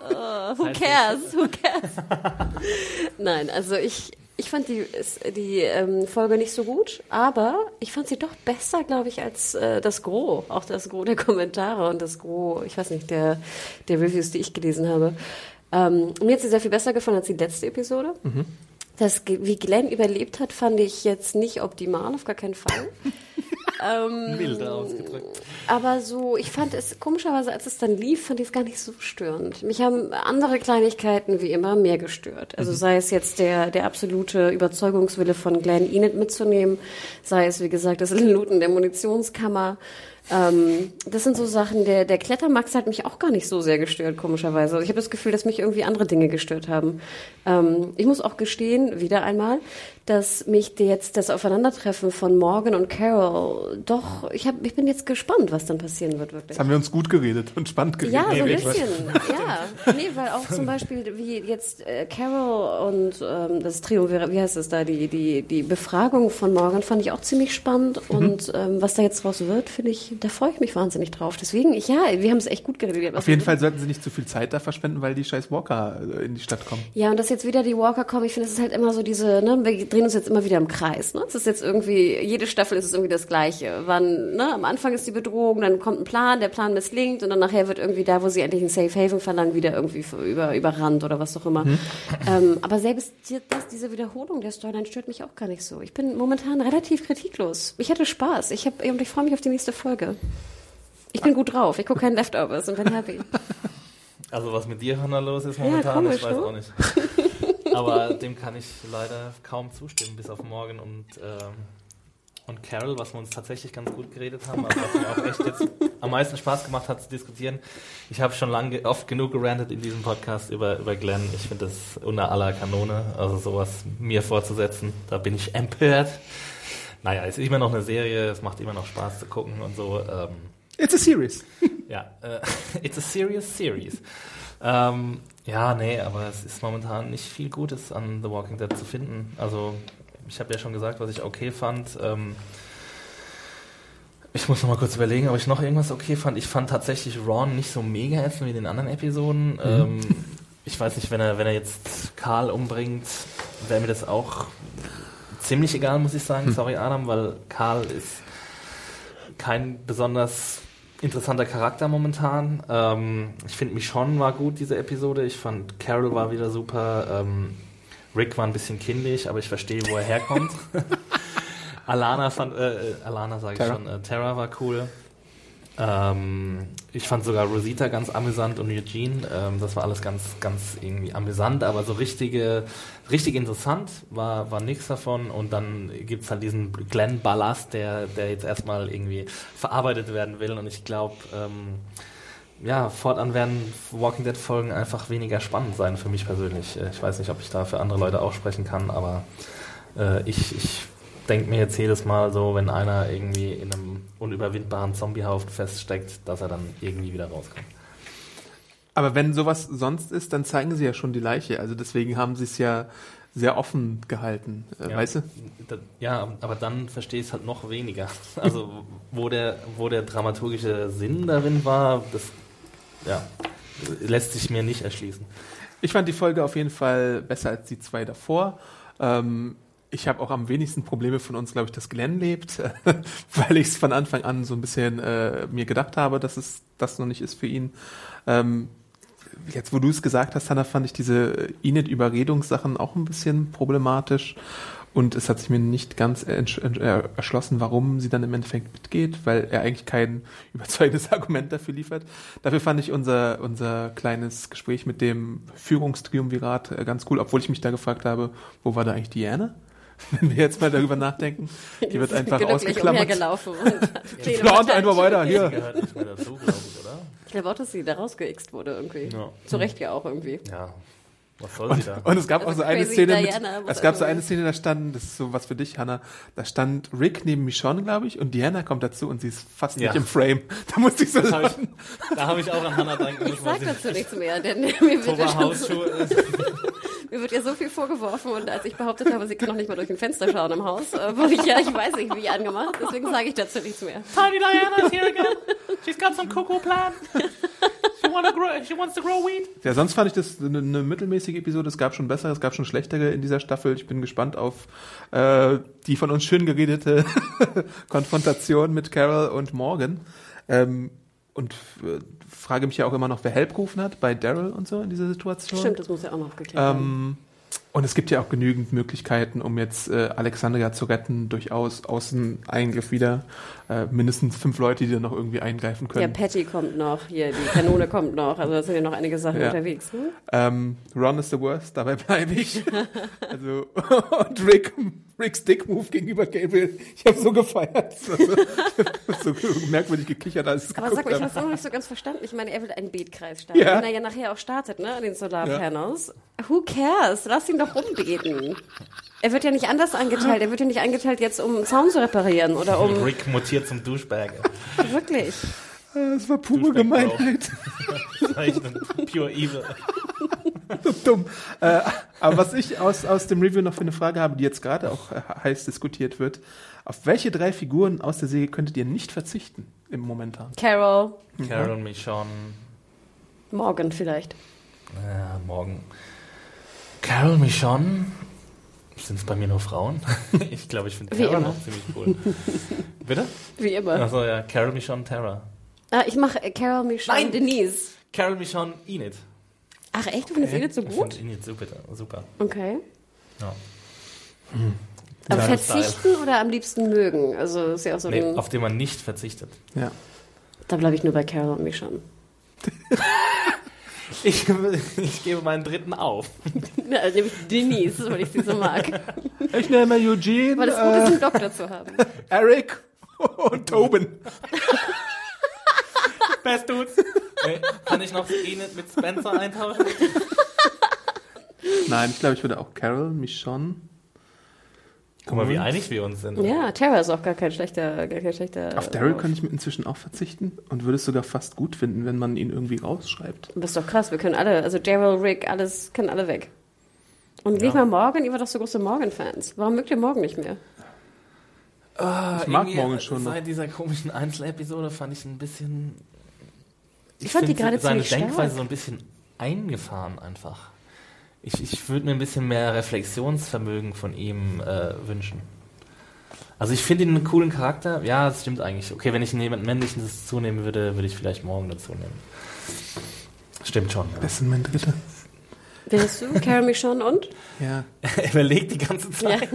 B: Uh, who cares? Who cares? Nein, also ich, ich fand die, die ähm, Folge nicht so gut, aber ich fand sie doch besser, glaube ich, als äh, das Gros. Auch das Gros der Kommentare und das Gros, ich weiß nicht, der, der Reviews, die ich gelesen habe. Ähm, mir hat sie sehr viel besser gefallen als die letzte Episode. Das, wie Glenn überlebt hat, fand ich jetzt nicht optimal, auf gar keinen Fall. ähm,
C: Milde ausgedrückt.
B: aber so, ich fand es, komischerweise, als es dann lief, fand ich es gar nicht so störend. Mich haben andere Kleinigkeiten wie immer mehr gestört. Also sei es jetzt der, der absolute Überzeugungswille von Glenn Enid mitzunehmen, sei es, wie gesagt, das Looten der Munitionskammer. Ähm, das sind so Sachen, der, der Klettermax hat mich auch gar nicht so sehr gestört, komischerweise. Also ich habe das Gefühl, dass mich irgendwie andere Dinge gestört haben. Ähm, ich muss auch gestehen, wieder einmal, dass mich jetzt das Aufeinandertreffen von Morgan und Carol doch, ich, hab, ich bin jetzt gespannt, was dann passieren wird, wirklich.
A: Jetzt haben wir uns gut geredet und spannend geredet.
B: Ja, so ein bisschen. Ja, nee, weil auch zum Beispiel wie jetzt äh, Carol und ähm, das Triumvirat, wie heißt es da, die, die, die Befragung von Morgan fand ich auch ziemlich spannend
A: Mhm.
B: und ähm, was da jetzt draus wird, finde ich, da freue ich mich wahnsinnig drauf. Deswegen, ich, ja, wir haben es echt gut geredet.
A: Auf jeden Fall sollten sie nicht zu viel Zeit da verschwenden, weil die scheiß Walker äh, in die Stadt kommen.
B: Ja, und dass jetzt wieder die Walker kommen, ich finde, es ist halt immer so diese, ne, wir drehen uns jetzt immer wieder im Kreis, ne? Es ist jetzt irgendwie, jede Staffel ist es irgendwie das Gleiche. Wann, ne, am Anfang ist die Bedrohung, dann kommt ein Plan, der Plan misslingt und dann nachher wird irgendwie da, wo sie endlich ein Safe Haven verlangen, wieder irgendwie über, überrannt oder was auch immer. Ähm, aber selbst die, das, diese Wiederholung der Storyline stört mich auch gar nicht so. Ich bin momentan relativ kritiklos. Ich hatte Spaß. Ich hab, und ich freue mich auf die nächste Folge. Ich bin gut drauf. Ich gucke keinen Leftovers und bin happy.
C: Also was mit dir, Hanna, los ist momentan,
B: komisch,
C: ich weiß
B: ne?
C: auch nicht. Aber dem kann ich leider kaum zustimmen, bis auf morgen und, ähm, und Carol, was wir uns tatsächlich ganz gut geredet haben, aber was mir auch echt jetzt am meisten Spaß gemacht hat zu diskutieren. Ich habe schon lange oft genug gerantet in diesem Podcast über, über Glenn. Ich finde das unter aller Kanone, also sowas mir vorzusetzen, da bin ich empört. Naja, es ist immer noch eine Serie, es macht immer noch Spaß zu gucken und so. Ähm,
A: It's a series.
C: ja, äh, it's a serious series. Ähm, ja, nee, aber es ist momentan nicht viel Gutes an The Walking Dead zu finden. Also, ich habe ja schon gesagt, was ich okay fand. Ähm, ich muss noch mal kurz überlegen, ob ich noch irgendwas okay fand. Ich fand tatsächlich Ron nicht so mega ätzend wie in den anderen Episoden. Ähm, ich weiß nicht, wenn er, wenn er jetzt Karl umbringt, wäre mir das auch ziemlich egal, muss ich sagen. Sorry, Adam, weil Karl ist kein besonders interessanter Charakter momentan. Ähm, ich finde Michonne war gut, diese Episode. Ich fand Carol war wieder super. Ähm, Rick war ein bisschen kindisch, aber ich verstehe, wo er herkommt. Alana fand, äh, äh, Alana sage ich schon, äh, Tara war cool. Ähm, ich fand sogar Rosita ganz amüsant und Eugene. Ähm, das war alles ganz, ganz irgendwie amüsant, aber so richtige, richtig interessant war, war nichts davon. Und dann gibt's halt diesen Glenn Ballast, der, der jetzt erstmal irgendwie verarbeitet werden will. Und ich glaube, ähm, ja, fortan werden Walking Dead Folgen einfach weniger spannend sein für mich persönlich. Äh, Ich weiß nicht, ob ich da für andere Leute auch sprechen kann, aber äh, ich, ich denke mir jetzt jedes Mal so, wenn einer irgendwie in einem unüberwindbaren Zombiehaufen feststeckt, dass er dann irgendwie wieder rauskommt.
A: Aber wenn sowas sonst ist, dann zeigen sie ja schon die Leiche. Also deswegen haben sie es ja sehr offen gehalten. Äh,
C: Ja.
A: Weißt du?
C: Da- Ja, aber dann verstehe ich es halt noch weniger. Also wo der, wo der dramaturgische Sinn darin war, das ja, lässt sich mir nicht erschließen.
A: Ich fand die Folge auf jeden Fall besser als die zwei davor. Ähm, ich habe auch am wenigsten Probleme von uns, glaube ich, dass Glenn lebt, weil ich es von Anfang an so ein bisschen äh, mir gedacht habe, dass es das noch nicht ist für ihn. Ähm, jetzt, wo du es gesagt hast, Hannah, fand ich diese Inet-Überredungssachen auch ein bisschen problematisch. Und es hat sich mir nicht ganz äh, erschlossen, warum sie dann im Endeffekt mitgeht, weil er eigentlich kein überzeugendes Argument dafür liefert. Dafür fand ich unser, unser kleines Gespräch mit dem Führungstriumvirat äh, ganz cool, obwohl ich mich da gefragt habe, wo war da eigentlich Diana? Wenn wir jetzt mal darüber nachdenken. Die wird einfach ausgeklammert.
B: umhergelaufen und Pläne
A: Plant einfach weiter,
C: Die
A: hier.
C: gehört nicht mehr dazu, glaube ich, oder?
B: Ich glaube auch, dass sie da rausgeixt wurde irgendwie.
C: Ja.
B: Zu Recht ja auch irgendwie.
C: Ja, was soll sie da?
A: Und es gab
B: Also
A: auch so eine Szene, mit, es gab so eine Szene, da stand, das ist so was für dich, Hannah, da stand Rick neben Michonne, glaube ich, und Diana kommt dazu und sie ist fast
C: Ja.
A: nicht im Frame. Da musste ich so
C: Das hab ich, da habe ich auch an Hannah denken
B: Ich
C: müssen.
B: sag dazu nichts mehr, denn mir wird,
C: Toba
B: schon. Mir wird ja so viel vorgeworfen und als ich behauptet habe, sie kann noch nicht mal durch ein Fenster schauen im Haus, äh, wurde ich ja, ich weiß nicht, wie angemacht, deswegen sage ich dazu nichts mehr.
C: Tiny Diana is here again. She's got some cocoa plant. She, wanna grow, she wants to grow weed.
A: Ja, sonst fand ich das eine, eine mittelmäßige Episode. Es gab schon bessere, es gab schon schlechtere in dieser Staffel. Ich bin gespannt auf äh, die von uns schön geredete Konfrontation mit Carol und Morgan. Ähm, und äh, frage mich ja auch immer noch, wer Help gerufen hat bei Daryl und so in dieser Situation.
B: Stimmt, das muss ja auch noch geklärt werden.
A: Ähm, und es gibt ja auch genügend Möglichkeiten, um jetzt äh, Alexandria zu retten, durchaus Außeneingriff wieder. Äh, mindestens fünf Leute, die dann noch irgendwie eingreifen
B: Ja,
A: können.
B: Patty kommt noch, hier, die Kanone kommt noch, also da sind ja noch einige Sachen
A: Ja.
B: unterwegs. Ne?
A: ähm, Ron is the worst, dabei bleibe ich. also, und Rick, Ricks Dick-Move gegenüber Gabriel, ich habe so gefeiert. so, so merkwürdig gekichert, als ich es
B: Aber sag mal, ich
A: habe.
B: es noch nicht so ganz verstanden. Ich meine, er will einen Beetkreis starten.
A: Ja.
B: Wenn er ja nachher auch startet, ne, an den Solarpanels. Who cares? Lass ihn doch rumbeten. Er wird ja nicht anders angeteilt. Er wird ja nicht eingeteilt jetzt, um einen Zaun zu reparieren oder um...
C: Rick mutiert zum Duschbag.
B: Wirklich.
A: Es war pure
C: Douchebag, Bro.
A: Gemeinheit.
C: Zeichnen. Pure Evil.
A: So dumm. Äh, aber was ich aus, aus dem Review noch für eine Frage habe, die jetzt gerade auch äh, heiß diskutiert wird. Auf welche drei Figuren aus der Serie könntet ihr nicht verzichten im Momentan?
B: Carol,
C: Carol, Michonne,
B: Morgan vielleicht.
C: Ja, morgen. Carol Michonne. Sind es bei mir nur Frauen? ich glaube, ich finde
B: immer.
C: noch ziemlich cool. Bitte?
B: Wie immer.
C: Achso, ja. Carol Michonne Terra.
B: Ah, ich mache Carol, Michonne,
C: Nein.
B: Denise.
C: Carol Michonne Enid.
B: Ach echt, du findest ihn nicht so
C: Ich
B: gut?
C: finde Enid super. super.
B: Okay.
C: Ja.
B: Aber
C: Ja,
B: verzichten oder am liebsten mögen? Also ist ja auch so
C: Nee,
B: ein...
C: auf den man nicht verzichtet.
A: Ja.
B: Da bleibe ich nur bei Carol und Michonne.
C: Ich, ich gebe meinen dritten auf.
B: Ja, also nämlich Denise, weil ich sie so mag.
A: Ich nehme Eugene,
B: Weil es gut ist, einen Doktor zu haben.
A: äh, Eric und Tobin.
C: Best Dudes. Nee, kann ich noch Enid mit Spencer eintauschen?
A: Nein, ich glaube, ich würde auch Carol, Michonne.
C: Guck mal, wie einig wir uns sind.
B: Ja, Tara ist auch gar kein schlechter, gar kein schlechter.
A: Auf Daryl kann ich mir inzwischen auch verzichten und würde es sogar fast gut finden, wenn man ihn irgendwie rausschreibt.
B: Das ist doch krass, wir können alle, also Daryl, Rick, alles, können alle weg. Und
C: Ja.
B: nicht mal Morgan, ihr wart doch so große Morgan-Fans. Warum mögt ihr Morgan nicht mehr?
A: Ich mag morgen schon noch.
C: Seit dieser komischen Einzelepisode fand ich ein bisschen.
B: Ich fand die
C: find
B: gerade
C: seine Denkweise
B: stark.
C: so ein bisschen eingefahren einfach. Ich, ich würde mir ein bisschen mehr Reflexionsvermögen von ihm äh, wünschen. Also ich finde ihn einen coolen Charakter. Ja, das stimmt eigentlich. Okay, wenn ich jemanden männliches zunehmen würde, würde ich vielleicht morgen dazu nehmen. Stimmt schon. Ja.
A: Das ist mein dritter.
B: Wer bist du? Carol Michonne und?
A: Ja.
C: Er überlegt die ganze
B: Ja.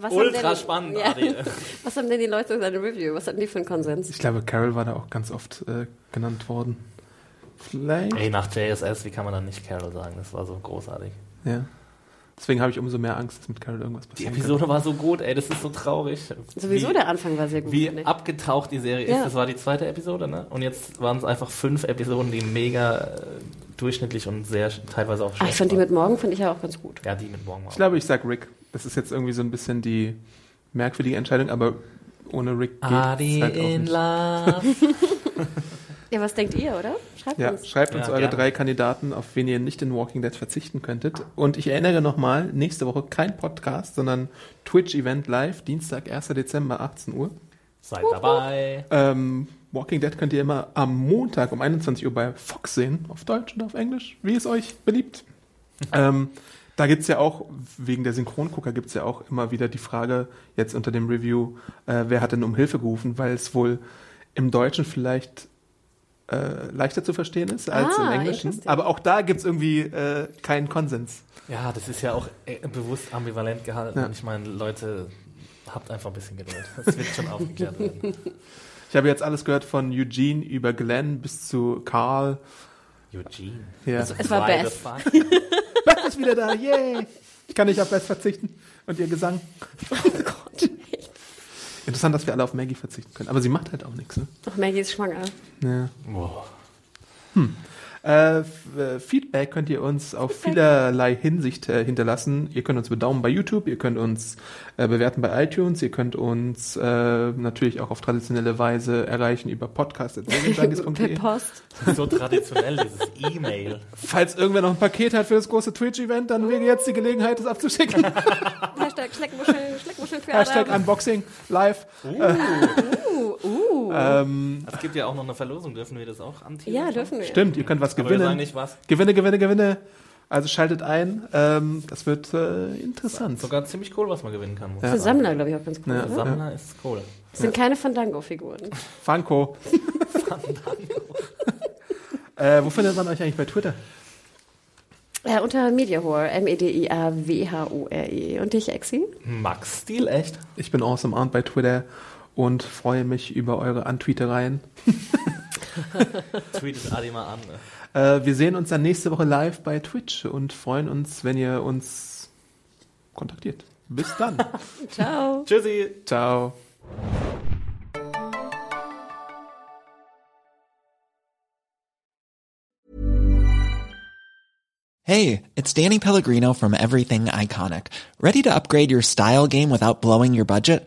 B: Was
C: Ultra
B: denn-
C: spannend,
B: Ja.
C: Adi.
B: Was haben denn die Leute in seiner Review? Was hatten die für einen Konsens?
A: Ich glaube, Carol war da auch ganz oft äh, genannt worden. Vielleicht.
C: Ey, nach JSS, wie kann man dann nicht Carol sagen? Das war so großartig.
A: Ja. Deswegen habe ich umso mehr Angst, dass mit Carol irgendwas
C: Die
A: passiert.
C: Episode war so gut, ey, das ist so traurig.
B: Sowieso
C: wie,
B: der Anfang war sehr gut.
C: Wie
B: ich.
C: abgetaucht die Serie
B: Ja.
C: ist. Das war die zweite Episode, ne? Und jetzt waren es einfach fünf Episoden, die mega äh, durchschnittlich und sehr teilweise auch
B: Ah,
C: schlecht
B: ich fand die
C: waren.
B: mit Morgen finde ich ja auch ganz gut.
C: Ja, die mit Morgen war
A: Ich glaube, ich sag Rick. Das ist jetzt irgendwie so ein bisschen die merkwürdige Entscheidung, aber ohne Rick geht
C: Adi
A: es halt auch
C: in
A: nicht.
C: Love.
B: Ja, was denkt ihr, oder? Schreibt
A: Ja,
B: uns.
A: schreibt uns
C: Ja,
A: eure
C: gerne.
A: drei Kandidaten, auf wen ihr nicht in Walking Dead verzichten könntet. Und ich erinnere nochmal, nächste Woche kein Podcast, sondern Twitch-Event live, Dienstag, 1. Dezember, 18 Uhr.
C: Seid dabei.
A: Ähm, Walking Dead könnt ihr immer am Montag um 21 Uhr bei Fox sehen, auf Deutsch und auf Englisch, wie es euch beliebt. ähm, da gibt's ja auch, wegen der Synchrongucker gibt's ja auch immer wieder die Frage, jetzt unter dem Review, äh, wer hat denn um Hilfe gerufen, weil es wohl im Deutschen vielleicht äh, leichter zu verstehen ist als
B: Ah,
A: im Englischen. Aber auch da gibt's irgendwie äh, keinen Konsens.
C: Ja, das ist ja auch äh, bewusst ambivalent gehalten.
A: Ja.
C: Und ich meine, Leute, habt einfach ein bisschen Geduld. Das wird schon aufgeklärt werden.
A: Ich habe jetzt alles gehört von Eugene über Glenn bis zu Carl.
C: Eugene.
A: Ja.
B: Es war Beth.
A: Beth ist wieder da, yay! Ich kann nicht auf Beth verzichten. Und ihr Gesang.
B: Oh Gott.
A: Interessant, dass wir alle auf Maggie verzichten können. Aber sie macht halt auch nichts, ne?
B: Ach, Maggie ist schwanger.
A: Ja. Äh, f- äh, Feedback könnt ihr uns auf vielerlei Hinsicht äh, hinterlassen. Ihr könnt uns bedaumen bei YouTube, ihr könnt uns äh, bewerten bei iTunes, ihr könnt uns äh, natürlich auch auf traditionelle Weise erreichen über
B: Per
A: podcast.serienjunkies.de.
B: Post.
C: So traditionell, dieses E-Mail.
A: Falls irgendwer noch ein Paket hat für das große Twitch-Event, dann wäre jetzt die Gelegenheit, es abzuschicken.
B: Hashtag Schleckmuscheln, Schleckmuscheln für
A: Hashtag
B: Adam.
A: Unboxing live.
B: Uh, uh.
A: Ähm,
C: Es gibt ja auch noch eine Verlosung, dürfen wir das auch anteasern?
B: ja, dürfen wir.
A: stimmt, ihr könnt was
C: Aber wir sagen
A: gewinnen.
C: nicht was.
A: Gewinne, Gewinne, Gewinne. Also schaltet ein. Ähm, das wird äh, interessant.
C: Sogar ziemlich cool, was man gewinnen kann. Muss
B: Für. Sammler, glaube ich, auch ganz cool.
A: Ja.
C: Sammler ist cool.
B: Das sind keine Fandango-Figuren.
A: Franco. äh, wo findet man euch eigentlich bei Twitter?
B: Ja, unter Mediahore, M-E-D-I-A-W-H-O-R-E. Und dich, Exi?
C: Max Stil, echt?
A: Ich bin Awesome Arndt bei Twitter und freue mich über eure Antweetereien.
C: Tweetet Adi mal an. Ne?
A: Äh, wir sehen uns dann nächste Woche live bei Twitch und freuen uns, wenn ihr uns kontaktiert. Bis dann.
B: Ciao.
C: Tschüssi.
A: Ciao.
D: Hey, it's Danny Pellegrino from Everything Iconic. Ready to upgrade your style game without blowing your budget?